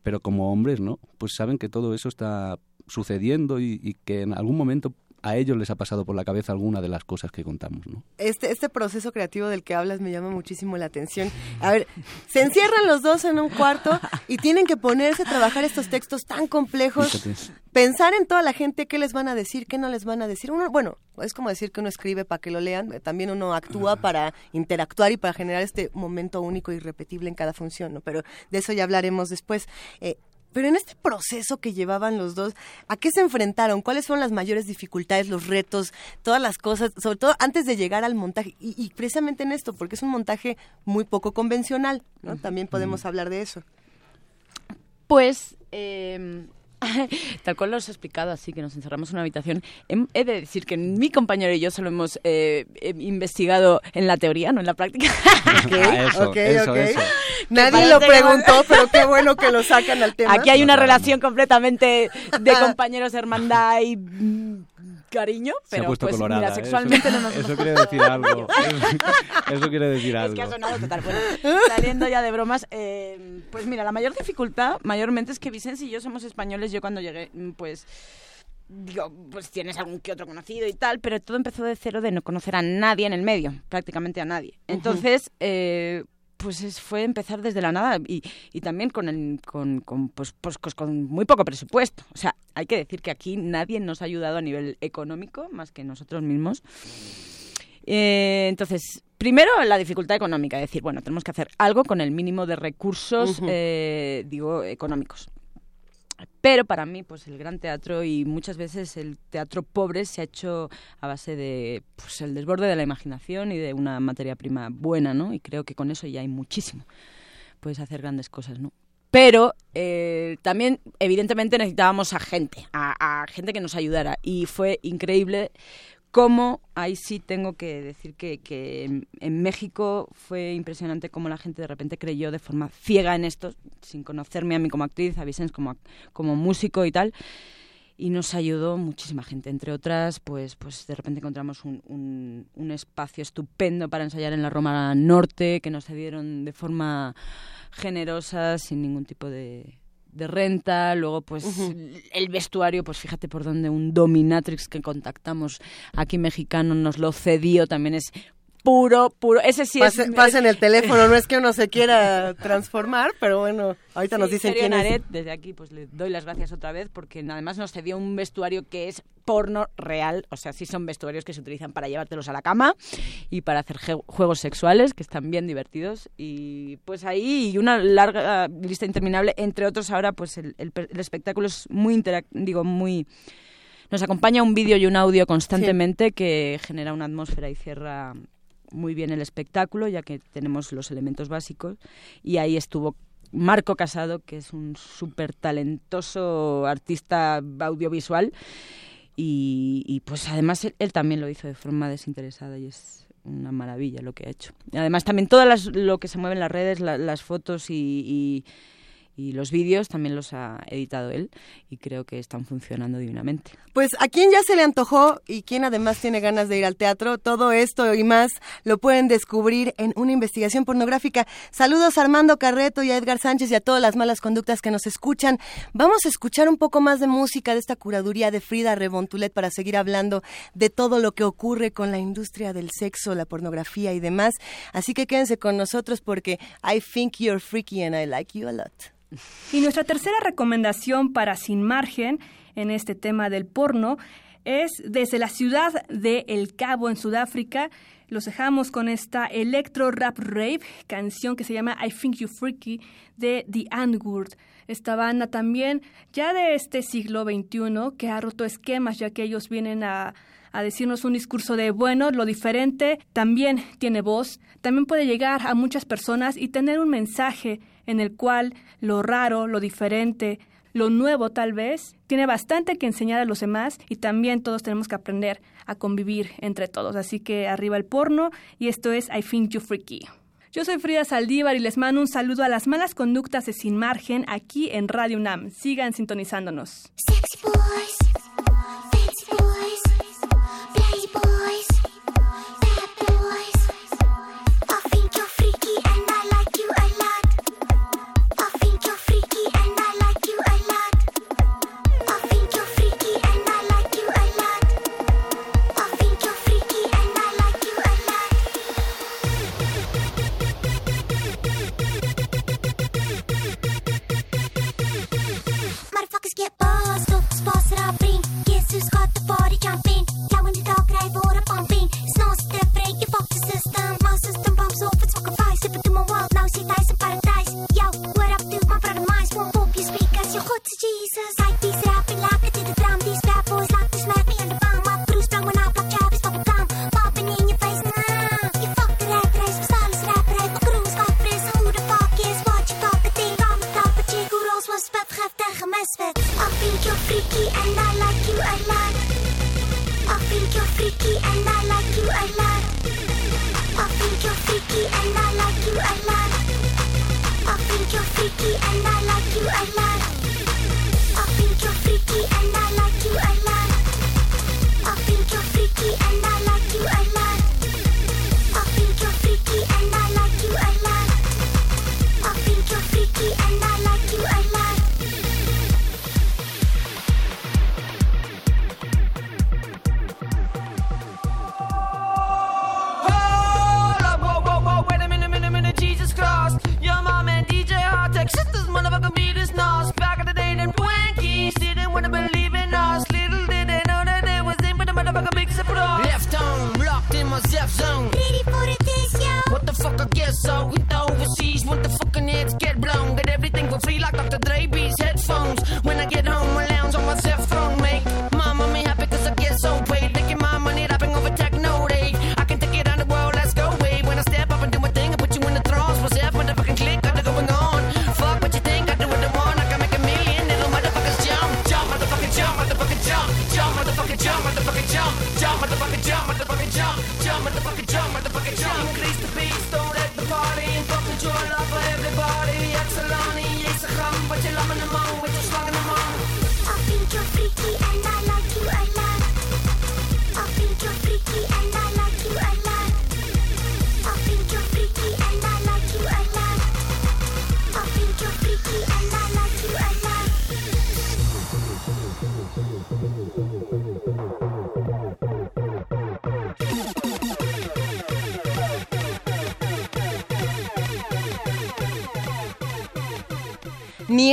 Pero como hombres, ¿no? Pues saben que todo eso está sucediendo y, y que en algún momento a ellos les ha pasado por la cabeza alguna de las cosas que contamos, ¿no? Este, este proceso creativo del que hablas me llama muchísimo la atención. A ver, se encierran los dos en un cuarto y tienen que ponerse a trabajar estos textos tan complejos. Fíjate. Pensar en toda la gente, qué les van a decir, qué no les van a decir. Uno, bueno, es como decir que uno escribe para que lo lean, eh, también uno actúa para interactuar y para generar este momento único y repetible en cada función, ¿no? Pero de eso ya hablaremos después. Eh, pero en este proceso que llevaban los dos, ¿a qué se enfrentaron? ¿Cuáles fueron las mayores dificultades, los retos, todas las cosas, sobre todo antes de llegar al montaje? Y, y precisamente en esto, porque es un montaje muy poco convencional, ¿no? También podemos hablar de eso. Pues, eh, tal cual lo has explicado, así que nos encerramos en una habitación. He de decir que mi compañero y yo solo hemos eh, investigado en la teoría, no en la práctica. Ah, eso, ok, eso, ok. eso. Nadie lo que- preguntó, pero qué bueno que lo sacan al tema. Aquí hay una relación completamente de compañeros, hermandad y mm, cariño, Se ha pero puesto pues colorada. mira, ¿eh? sexualmente eso, no nos Eso quiere decir algo. Eso quiere decir Es algo. que ha sonado total. Bueno, saliendo ya de bromas, eh, pues mira, la mayor dificultad, mayormente, es que Vicens y yo somos españoles. Yo cuando llegué, mm, pues digo, pues tienes algún que otro conocido y tal, pero todo empezó de cero de no conocer a nadie en el medio, prácticamente a nadie. Entonces, eh, pues es- fue empezar desde la nada y, y también con, el, con, con, pues, pues, pues con muy poco presupuesto. O sea, hay que decir que aquí nadie nos ha ayudado a nivel económico más que nosotros mismos. Eh, entonces, primero la dificultad económica, es decir, bueno, tenemos que hacer algo con el mínimo de recursos, eh, digo, económicos. Pero para mí, pues el gran teatro y muchas veces el teatro pobre se ha hecho a base de pues, el desborde de la imaginación y de una materia prima buena, ¿no? Y creo que con eso ya hay muchísimo. Puedes hacer grandes cosas, ¿no? Pero eh, también, evidentemente, necesitábamos a gente, a, a gente que nos ayudara. Y fue increíble cómo, ahí sí tengo que decir que, que en, México fue impresionante cómo la gente de repente creyó de forma ciega en esto, sin conocerme a mí como actriz, a Vicens como, como músico y tal. Y nos ayudó muchísima gente. Entre otras, pues, pues de repente encontramos un, un, un espacio estupendo para ensayar en la Roma Norte, que nos cedieron de forma generosas, sin ningún tipo de, de renta, luego pues el vestuario, pues fíjate por dónde un dominatrix que contactamos aquí mexicano nos lo cedió, también es puro, puro. Ese sí Pase- es. pasen el teléfono, no es que uno se quiera transformar, pero bueno, ahorita nos dicen quién es. Naret, desde aquí pues le doy las gracias otra vez porque además nos cedió un vestuario que es porno real, o sea, sí son vestuarios que se utilizan para llevártelos a la cama y para hacer juegos sexuales que están bien divertidos y pues ahí y una larga lista interminable, entre otros ahora pues el, el el espectáculo es muy interac- digo muy nos acompaña un vídeo y un audio constantemente que genera una atmósfera y cierra muy bien el espectáculo, ya que tenemos los elementos básicos. Y ahí estuvo Marco Casado, que es un súper talentoso artista audiovisual. Y, y, pues además él, él también lo hizo de forma desinteresada y es una maravilla lo que ha hecho. Además también todo lo que se mueve en las redes, la- las fotos y, y- y los vídeos también los ha editado él y creo que están funcionando divinamente. Pues a quien ya se le antojó y quien además tiene ganas de ir al teatro, todo esto y más lo pueden descubrir en una investigación pornográfica. Saludos a Armando Carreto y a Edgar Sánchez y a todas las malas conductas que nos escuchan. Vamos a escuchar un poco más de música de esta curaduría de Frida Rebontulet para seguir hablando de todo lo que ocurre con la industria del sexo, la pornografía y demás. Así que quédense con nosotros porque I think you're freaky and I like you a lot. Y nuestra tercera recomendación para Sin Margen en este tema del porno es desde la ciudad de El Cabo en Sudáfrica. Los dejamos con esta electro rap rave canción que se llama I Think You Freaky de The Antwoord. Esta banda también ya de este siglo XXI que ha roto esquemas ya que ellos vienen a a decirnos un discurso de, bueno, lo diferente también tiene voz, también puede llegar a muchas personas y tener un mensaje en el cual lo raro, lo diferente, lo nuevo tal vez, tiene bastante que enseñar a los demás y también todos tenemos que aprender a convivir entre todos. Así que arriba el porno y esto es I Think You Freaky. Yo soy Frida Saldívar y les mando un saludo a las malas conductas de Sin Margen aquí en Radio UNAM. Sigan sintonizándonos. Boys, boys,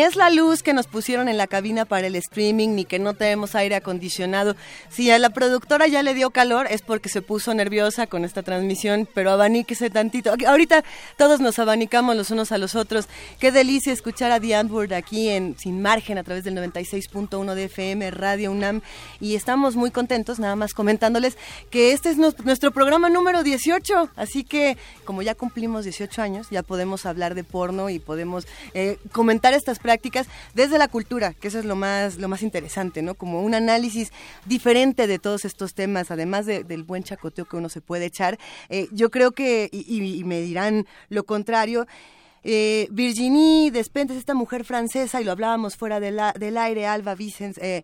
es la luz que nos pusieron en la cabina para el streaming, ni que no tenemos aire acondicionado. Si a la productora ya le dio calor es porque se puso nerviosa con esta transmisión, pero abaníquese tantito. Ahorita todos nos abanicamos los unos a los otros. Qué delicia escuchar a The Antwoord aquí en Sin Margen a través del 96.1 de FM Radio UNAM y estamos muy contentos, nada más comentándoles que este es nuestro programa número 18, así que como ya cumplimos 18 años, ya podemos hablar de porno y podemos eh, comentar estas prácticas desde la cultura, que eso es lo más, lo más interesante, ¿no? Como un análisis diferente de todos estos temas, además de- del buen chacoteo que uno se puede echar. Eh, yo creo que, y, y- me dirán lo contrario, eh, Virginie Despentes, esta mujer francesa, y lo hablábamos fuera de la- del aire, Alba Vicens, eh,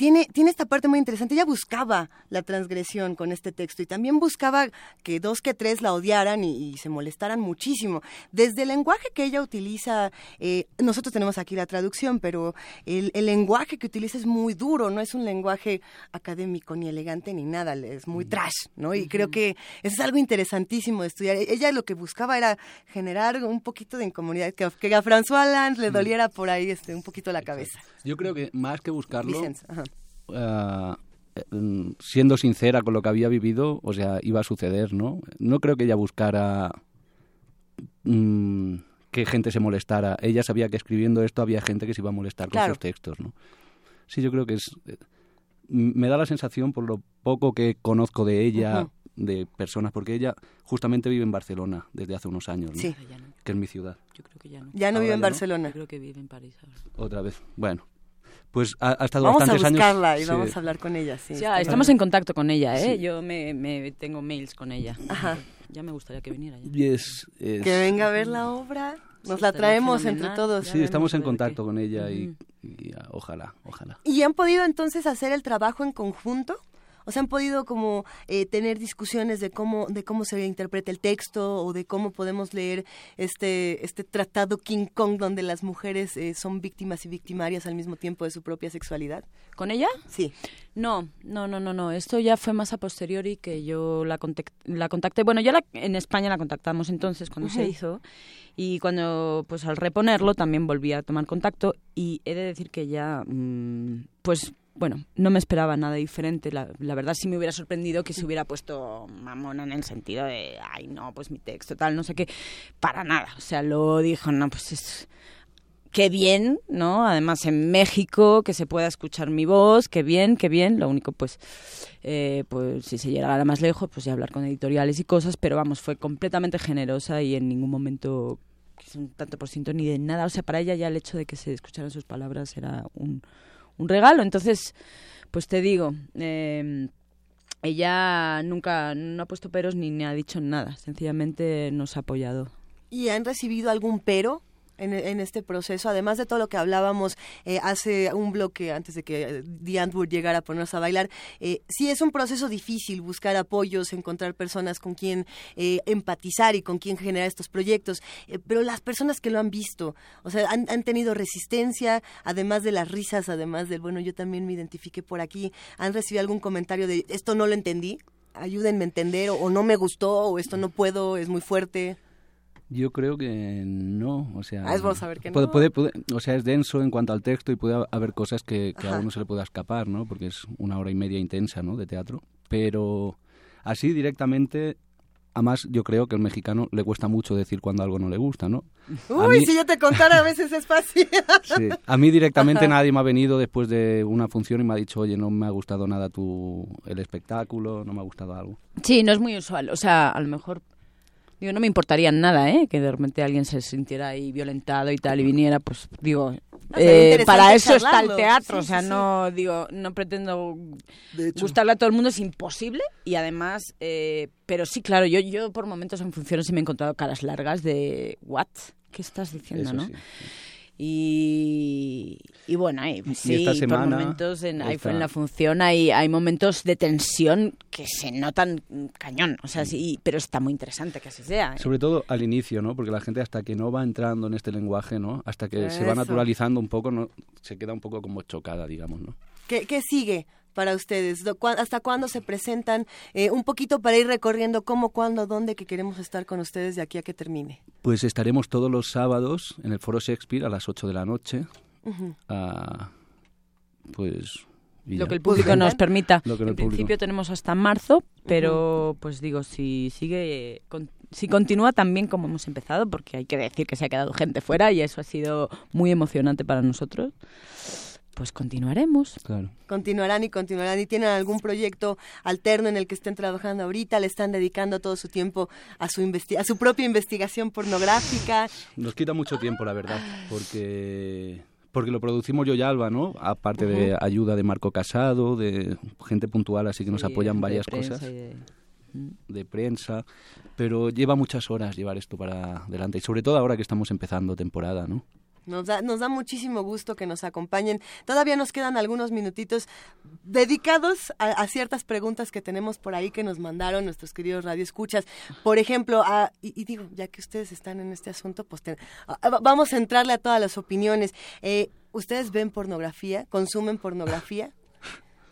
tiene, tiene esta parte muy interesante. Ella buscaba la transgresión con este texto y también buscaba que dos que tres la odiaran y, y se molestaran muchísimo. Desde el lenguaje que ella utiliza, eh, nosotros tenemos aquí la traducción, pero el, el lenguaje que utiliza es muy duro, no es un lenguaje académico ni elegante ni nada, es muy trash, ¿no? Y creo que eso es algo interesantísimo de estudiar. Ella lo que buscaba era generar un poquito de incomodidad, que, que a François Hollande le doliera por ahí este, un poquito la cabeza. Yo creo que más que buscarlo, eh, mm, siendo sincera con lo que había vivido, o sea, iba a suceder, ¿no? No creo que ella buscara mm, que gente se molestara. Ella sabía que escribiendo esto había gente que se iba a molestar Claro. con sus textos, ¿no? Sí, yo creo que es... eh, Me da la sensación, por lo poco que conozco de ella, de personas, porque ella justamente vive en Barcelona desde hace unos años, ¿no? Sí. Que es mi ciudad. Yo creo que ya no. Ya no Ahora vive en no. Barcelona. Yo creo que vive en París ahora. Otra vez. Bueno, pues ha, ha estado Vamos a bastantes buscarla años... y sí. vamos a hablar con ella, sí. Ya, estamos bien. en contacto con ella, ¿eh? Sí. Yo me, me tengo mails con ella. Ajá. Ya me gustaría que viniera. Ya. Y es- es- Que venga a ver la obra. Nos Sí, la traemos entre todos. Sí, estamos en a contacto con ella y, Ujú. y, ah, ojalá, ojalá. ¿Y han podido entonces hacer el trabajo en conjunto? O sea, han podido como eh, tener discusiones de cómo de cómo se interpreta el texto o de cómo podemos leer este este tratado King Kong donde las mujeres eh, son víctimas y victimarias al mismo tiempo de su propia sexualidad. ¿Con ella? Sí. No, no, no, no, no. Esto ya fue más a posteriori que yo la, la contacté. Bueno, ya la- en España la contactamos entonces cuando se Ujú. hizo y cuando, pues al reponerlo también volví a tomar contacto y he de decir que ya, mm, pues bueno, no me esperaba nada diferente. La, verdad sí me hubiera sorprendido que se hubiera puesto mamona en el sentido de, ay, no, pues mi texto, tal, no sé qué. Para nada. O sea, lo dijo, no, pues es qué bien, ¿no? Además en México, que se pueda escuchar mi voz, qué bien, qué bien. Lo único, pues, eh, pues si se llegara más lejos, pues ya hablar con editoriales y cosas, pero vamos, fue completamente generosa y en ningún momento un tanto por ciento ni de nada. O sea, para ella ya el hecho de que se escucharan sus palabras era un, un regalo. Entonces, pues te digo, eh, ella nunca no ha puesto peros ni, ni ha dicho nada. Sencillamente nos ha apoyado. ¿Y han recibido algún pero? En, este proceso, además de todo lo que hablábamos eh, hace un bloque antes de que eh, The Antwoord llegara a ponernos a bailar, eh, sí es un proceso difícil buscar apoyos, encontrar personas con quien eh, empatizar y con quien generar estos proyectos, eh, pero las personas que lo han visto, o sea, han, tenido resistencia, además de las risas, además del, bueno, yo también me identifiqué por aquí, han recibido algún comentario de, esto no lo entendí, ayúdenme a entender, o no me gustó, o esto no puedo, es muy fuerte. Yo creo que no, o sea... Ah, es vamos a ver que puede- no. puede- puede- o sea, es denso en cuanto al texto y puede haber cosas que, que a uno se le pueda escapar, ¿no? Porque es una hora y media intensa, ¿no? De teatro. Pero así directamente, además yo creo que al mexicano le cuesta mucho decir cuando algo no le gusta, ¿no? Uy, mí- si yo te contara, a veces es fácil. Sí. A mí directamente Ajá. nadie me ha venido después de una función y me ha dicho, oye, no me ha gustado nada tu, el espectáculo, no me ha gustado algo. Sí, no es muy usual. O sea, a lo mejor. Digo, no me importaría nada, ¿eh? Que de repente alguien se sintiera ahí violentado y tal y viniera, pues digo. eh, para eso está el teatro, Sí, o sea, sí, sí. no digo, no pretendo gustarle a todo el mundo, es imposible y además, eh, pero sí, claro, yo, yo por momentos en funciones sí me he encontrado caras largas de, ¿what? ¿Qué estás diciendo, Eso no? sí. Y, y bueno, ahí, Y sí, esta por momentos en, está- en la función hay, hay momentos de tensión que se notan mm, cañón, o sea, sí, pero está muy interesante que así sea. ¿eh? Sobre todo al inicio, ¿no? Porque la gente hasta que no va entrando en este lenguaje, ¿no? Hasta que se va naturalizando un poco, ¿no? Se queda un poco como chocada, digamos, ¿no? ¿Qué, qué sigue? para ustedes? ¿Hasta cuándo se presentan? Eh, un poquito para ir recorriendo cómo, cuándo, dónde que queremos estar con ustedes de aquí a que termine. Pues estaremos todos los sábados en el Foro Shakespeare a las 8 de la noche. Ujú. Ah, pues... Lo que el público nos permita. Lo que en el público- principio tenemos hasta marzo, pero pues digo, si sigue, con- si continúa tan bien como hemos empezado, porque hay que decir que se ha quedado gente fuera y eso ha sido muy emocionante para nosotros, pues continuaremos. Claro. Continuarán y continuarán. ¿Y tienen algún proyecto alterno en el que estén trabajando ahorita? ¿Le están dedicando todo su tiempo a su, investi- a su propia investigación pornográfica? Nos quita mucho tiempo, la verdad, porque porque lo producimos yo y Alba, ¿no? Aparte de ayuda de Marco Casado, de gente puntual, así que nos Sí, apoyan varias cosas de- de prensa, pero lleva muchas horas llevar esto para adelante y sobre todo ahora que estamos empezando temporada, ¿no? Nos da, nos da muchísimo gusto que nos acompañen. Todavía nos quedan algunos minutitos dedicados a, ciertas preguntas que tenemos por ahí que nos mandaron nuestros queridos radioescuchas. Por ejemplo, a- y, y digo, ya que ustedes están en este asunto, pues te- a- a- vamos a entrarle a todas las opiniones. Eh, ¿Ustedes ven pornografía? ¿Consumen pornografía?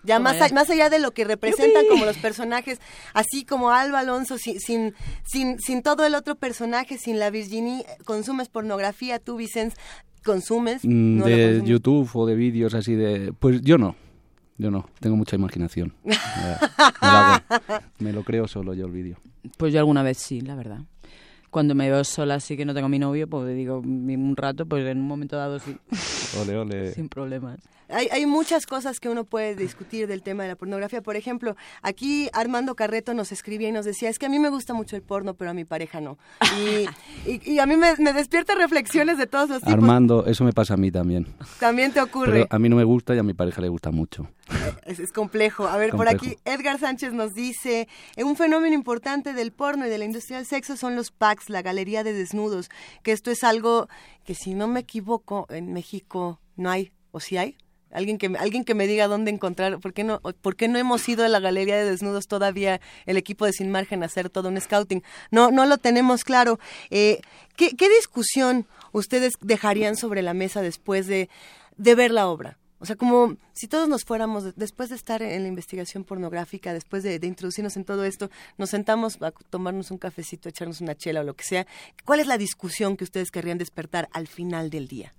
Ya más, a- más allá de lo que representan ¡Yupi! como los personajes, así como Alba Alonso, sin, sin, sin, sin todo el otro personaje, sin la Virginie, consumes pornografía, tú Vicens, consumes. Mm, No de consumes. YouTube o de vídeos así de... Pues yo no, yo no, tengo mucha imaginación. Eh, me, lo hago. Me lo creo solo yo el vídeo. Pues yo alguna vez sí, la verdad. Cuando me veo sola así que no tengo a mi novio, pues digo un rato, pues en un momento dado sí, Ole, ole. sin problemas. Hay, hay muchas cosas que uno puede discutir del tema de la pornografía. Por ejemplo, aquí Armando Carreto nos escribía y nos decía, es que a mí me gusta mucho el porno, pero a mi pareja no. Y, y- y a mí me, me despierta reflexiones de todos los tipos. Armando, eso me pasa a mí también. También te ocurre. Pero a mí no me gusta y a mi pareja le gusta mucho. Es, es complejo. A ver, por aquí Edgar Sánchez nos dice, "Eh, un fenómeno importante del porno y de la industria del sexo son los packs, la galería de desnudos, que esto es algo que si no me equivoco, en México no hay, o si hay. Alguien que, alguien que me diga dónde encontrar, ¿por qué, no, ¿por qué no hemos ido a la galería de desnudos todavía el equipo de Sin Margen a hacer todo un scouting? No, no lo tenemos claro. Eh, ¿qué, ¿Qué discusión ustedes dejarían sobre la mesa después de, de ver la obra? O sea, como si todos nos fuéramos, después de estar en la investigación pornográfica, después de, de introducirnos en todo esto, nos sentamos a tomarnos un cafecito, echarnos una chela o lo que sea. ¿Cuál es la discusión que ustedes querrían despertar al final del día?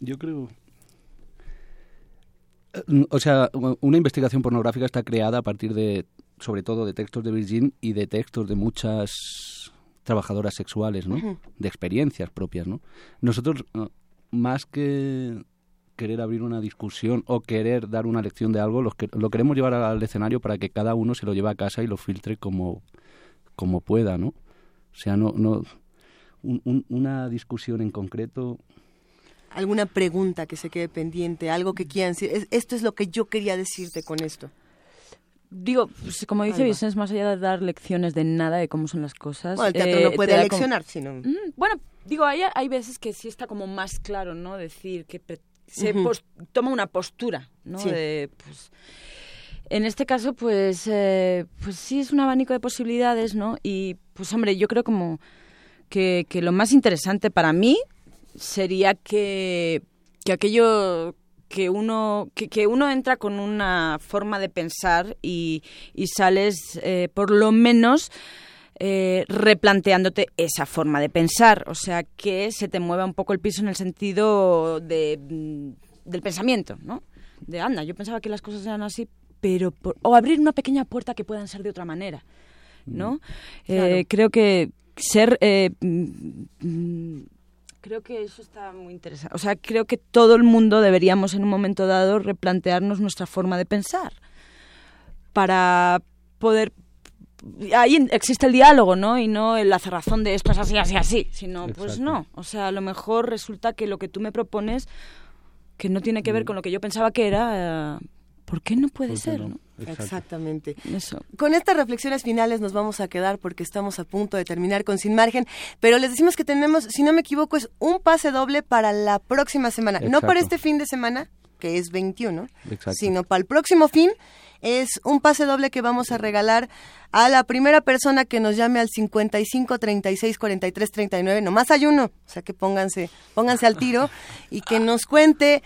Yo creo... Eh, O sea, una investigación pornográfica está creada a partir de, sobre todo, de textos de Virgin y de textos de muchas trabajadoras sexuales, ¿no? Ujú. De experiencias propias, ¿no? Nosotros, eh, más que querer abrir una discusión o querer dar una lección de algo, los que- lo queremos llevar al escenario para que cada uno se lo lleve a casa y lo filtre como, como pueda, ¿no? O sea, no, no un- un- una discusión en concreto ¿Alguna pregunta que se quede pendiente? ¿Algo que quieran decir? Es- esto es lo que yo quería decirte con esto. Digo, pues, como dice. Vicens, más allá de dar lecciones de nada de cómo son las cosas. Bueno, el teatro eh, no te puede como- leccionar, sino... Mm, bueno, digo, hay, hay veces que sí está como más claro, ¿no? Decir que se Ujú. pos- toma una postura, ¿no? Sí. De, pues, en este caso, pues, eh, pues sí es un abanico de posibilidades, ¿no? Y, pues, hombre, yo creo como que, que lo más interesante para mí sería que, que aquello que uno que, que uno entra con una forma de pensar y, y sales eh, por lo menos eh, replanteándote esa forma de pensar. O sea que se te mueva un poco el piso en el sentido de, mm, del pensamiento no de anda yo pensaba que las cosas eran así pero por- o abrir una pequeña puerta que puedan ser de otra manera no Claro. Eh, creo que ser eh, mm, mm, Creo que eso está muy interesante. O sea, creo que todo el mundo deberíamos en un momento dado replantearnos nuestra forma de pensar para poder... Ahí existe el diálogo, ¿no? Y no la cerrazón de esto es así, así, así, sino pues no. O sea, a lo mejor resulta que lo que tú me propones, que no tiene que ver con lo que yo pensaba que era, eh, ¿por qué no puede ¿Por qué ser? no? no? Exactamente. Eso. Con estas reflexiones finales nos vamos a quedar porque estamos a punto de terminar con Sin Margen, pero les decimos que tenemos, si no me equivoco, es un pase doble para la próxima semana. No para este fin de semana, que es 21, Exacto. sino para el próximo fin. Es un pase doble que vamos a regalar a la primera persona que nos llame al 55 36 43 39. Nomás hay uno, o sea que pónganse, pónganse al tiro y que nos cuente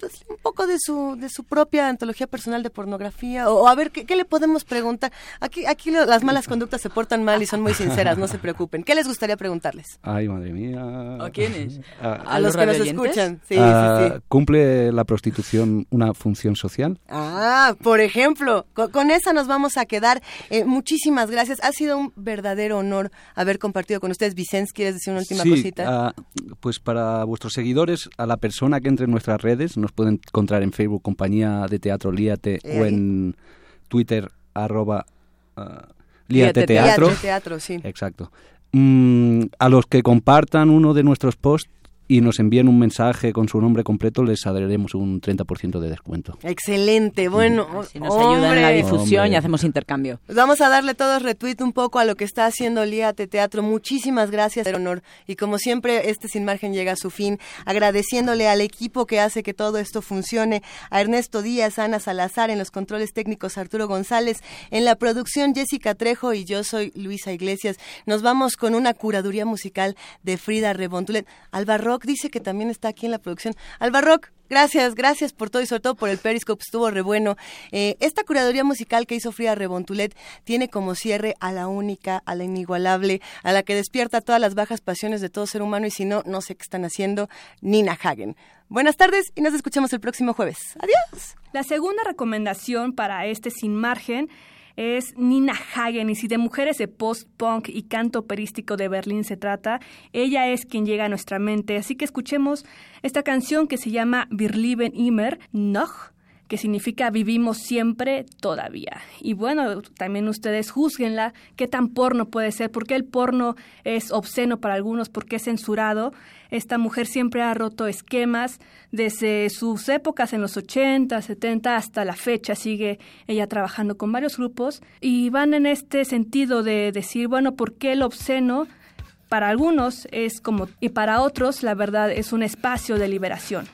pues, un poco de su, de su propia antología personal de pornografía, o, o a ver, ¿qué, qué le podemos preguntar? Aquí, aquí lo- las malas conductas se portan mal y son muy sinceras, no se preocupen. ¿Qué les gustaría preguntarles? Ay, madre mía. ¿A quiénes? Ah, A, los, que nos escuchan. Sí, ah, sí, sí. ¿Cumple la prostitución una función social? Ah, por ejemplo, co- con, esa nos vamos a quedar. Eh, muchísimas gracias. Ha sido un verdadero honor haber compartido con ustedes. Vicens, ¿quieres decir una última sí, cosita? ah, pues para vuestros seguidores, a la persona que entre en nuestras redes, nos pueden encontrar en Facebook Compañía de Teatro Líate Eh, o en Twitter arroba ah, Líate Líate Teatro. Teatro, teatro, sí. Exacto. Mm, a los que compartan uno de nuestros posts y nos envíen un mensaje con su nombre completo, les daremos un 30% de descuento. Excelente, bueno. Si nos ayudan en la hombre. difusión Hombre. y hacemos intercambio. Pues Vamos a darle todos retweet un poco a lo que está haciendo Líate Teatro. Muchísimas gracias, el honor. Y como siempre, este Sin Margen llega a su fin, agradeciéndole al equipo que hace que todo esto funcione, a Ernesto Díaz, Ana Salazar, en los controles técnicos Arturo González, en la producción Jessica Trejo y yo soy Luisa Iglesias. Nos vamos con una curaduría musical de Frida Rebontulet. Alba Rock dice que también está aquí en la producción. Alba Rock, Gracias, gracias por todo y sobre todo por el Periscope, estuvo re bueno. Eh, esta curaduría musical que hizo Frida Rebontulet tiene como cierre a la única, a la inigualable, a la que despierta todas las bajas pasiones de todo ser humano y si no, no sé qué están haciendo, Nina Hagen. Buenas tardes y nos escuchamos el próximo jueves. Adiós. La segunda recomendación para este sin margen es Nina Hagen y si de mujeres de post-punk y canto operístico de Berlín se trata, ella es quien llega a nuestra mente. Así que escuchemos esta canción que se llama Wir lieben immer noch que significa vivimos siempre todavía. Y bueno, también ustedes juzguenla, qué tan porno puede ser, por qué el porno es obsceno para algunos, por qué es censurado. Esta mujer siempre ha roto esquemas desde sus épocas en los 80, 70 hasta la fecha, sigue ella trabajando con varios grupos y van en este sentido de decir, bueno, ¿por qué el obsceno? Para algunos es como, y para otros la verdad es un espacio de liberación.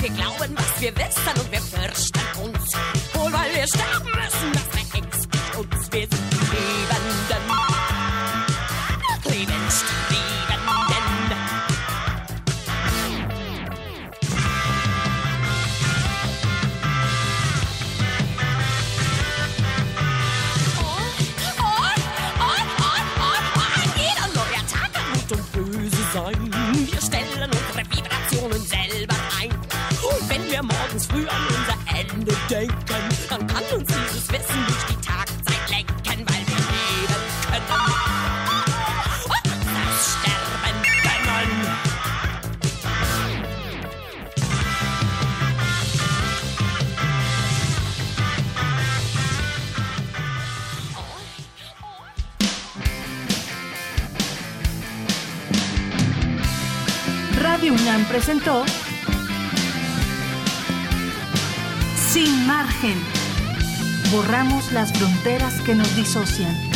Wir glauben, was wir wissen und wir fürchten uns. Wohl, weil wir sterben müssen, das verängstigt uns. Wir sind die Lebenden. Presentó Sin margen. Borramos las fronteras que nos disocian.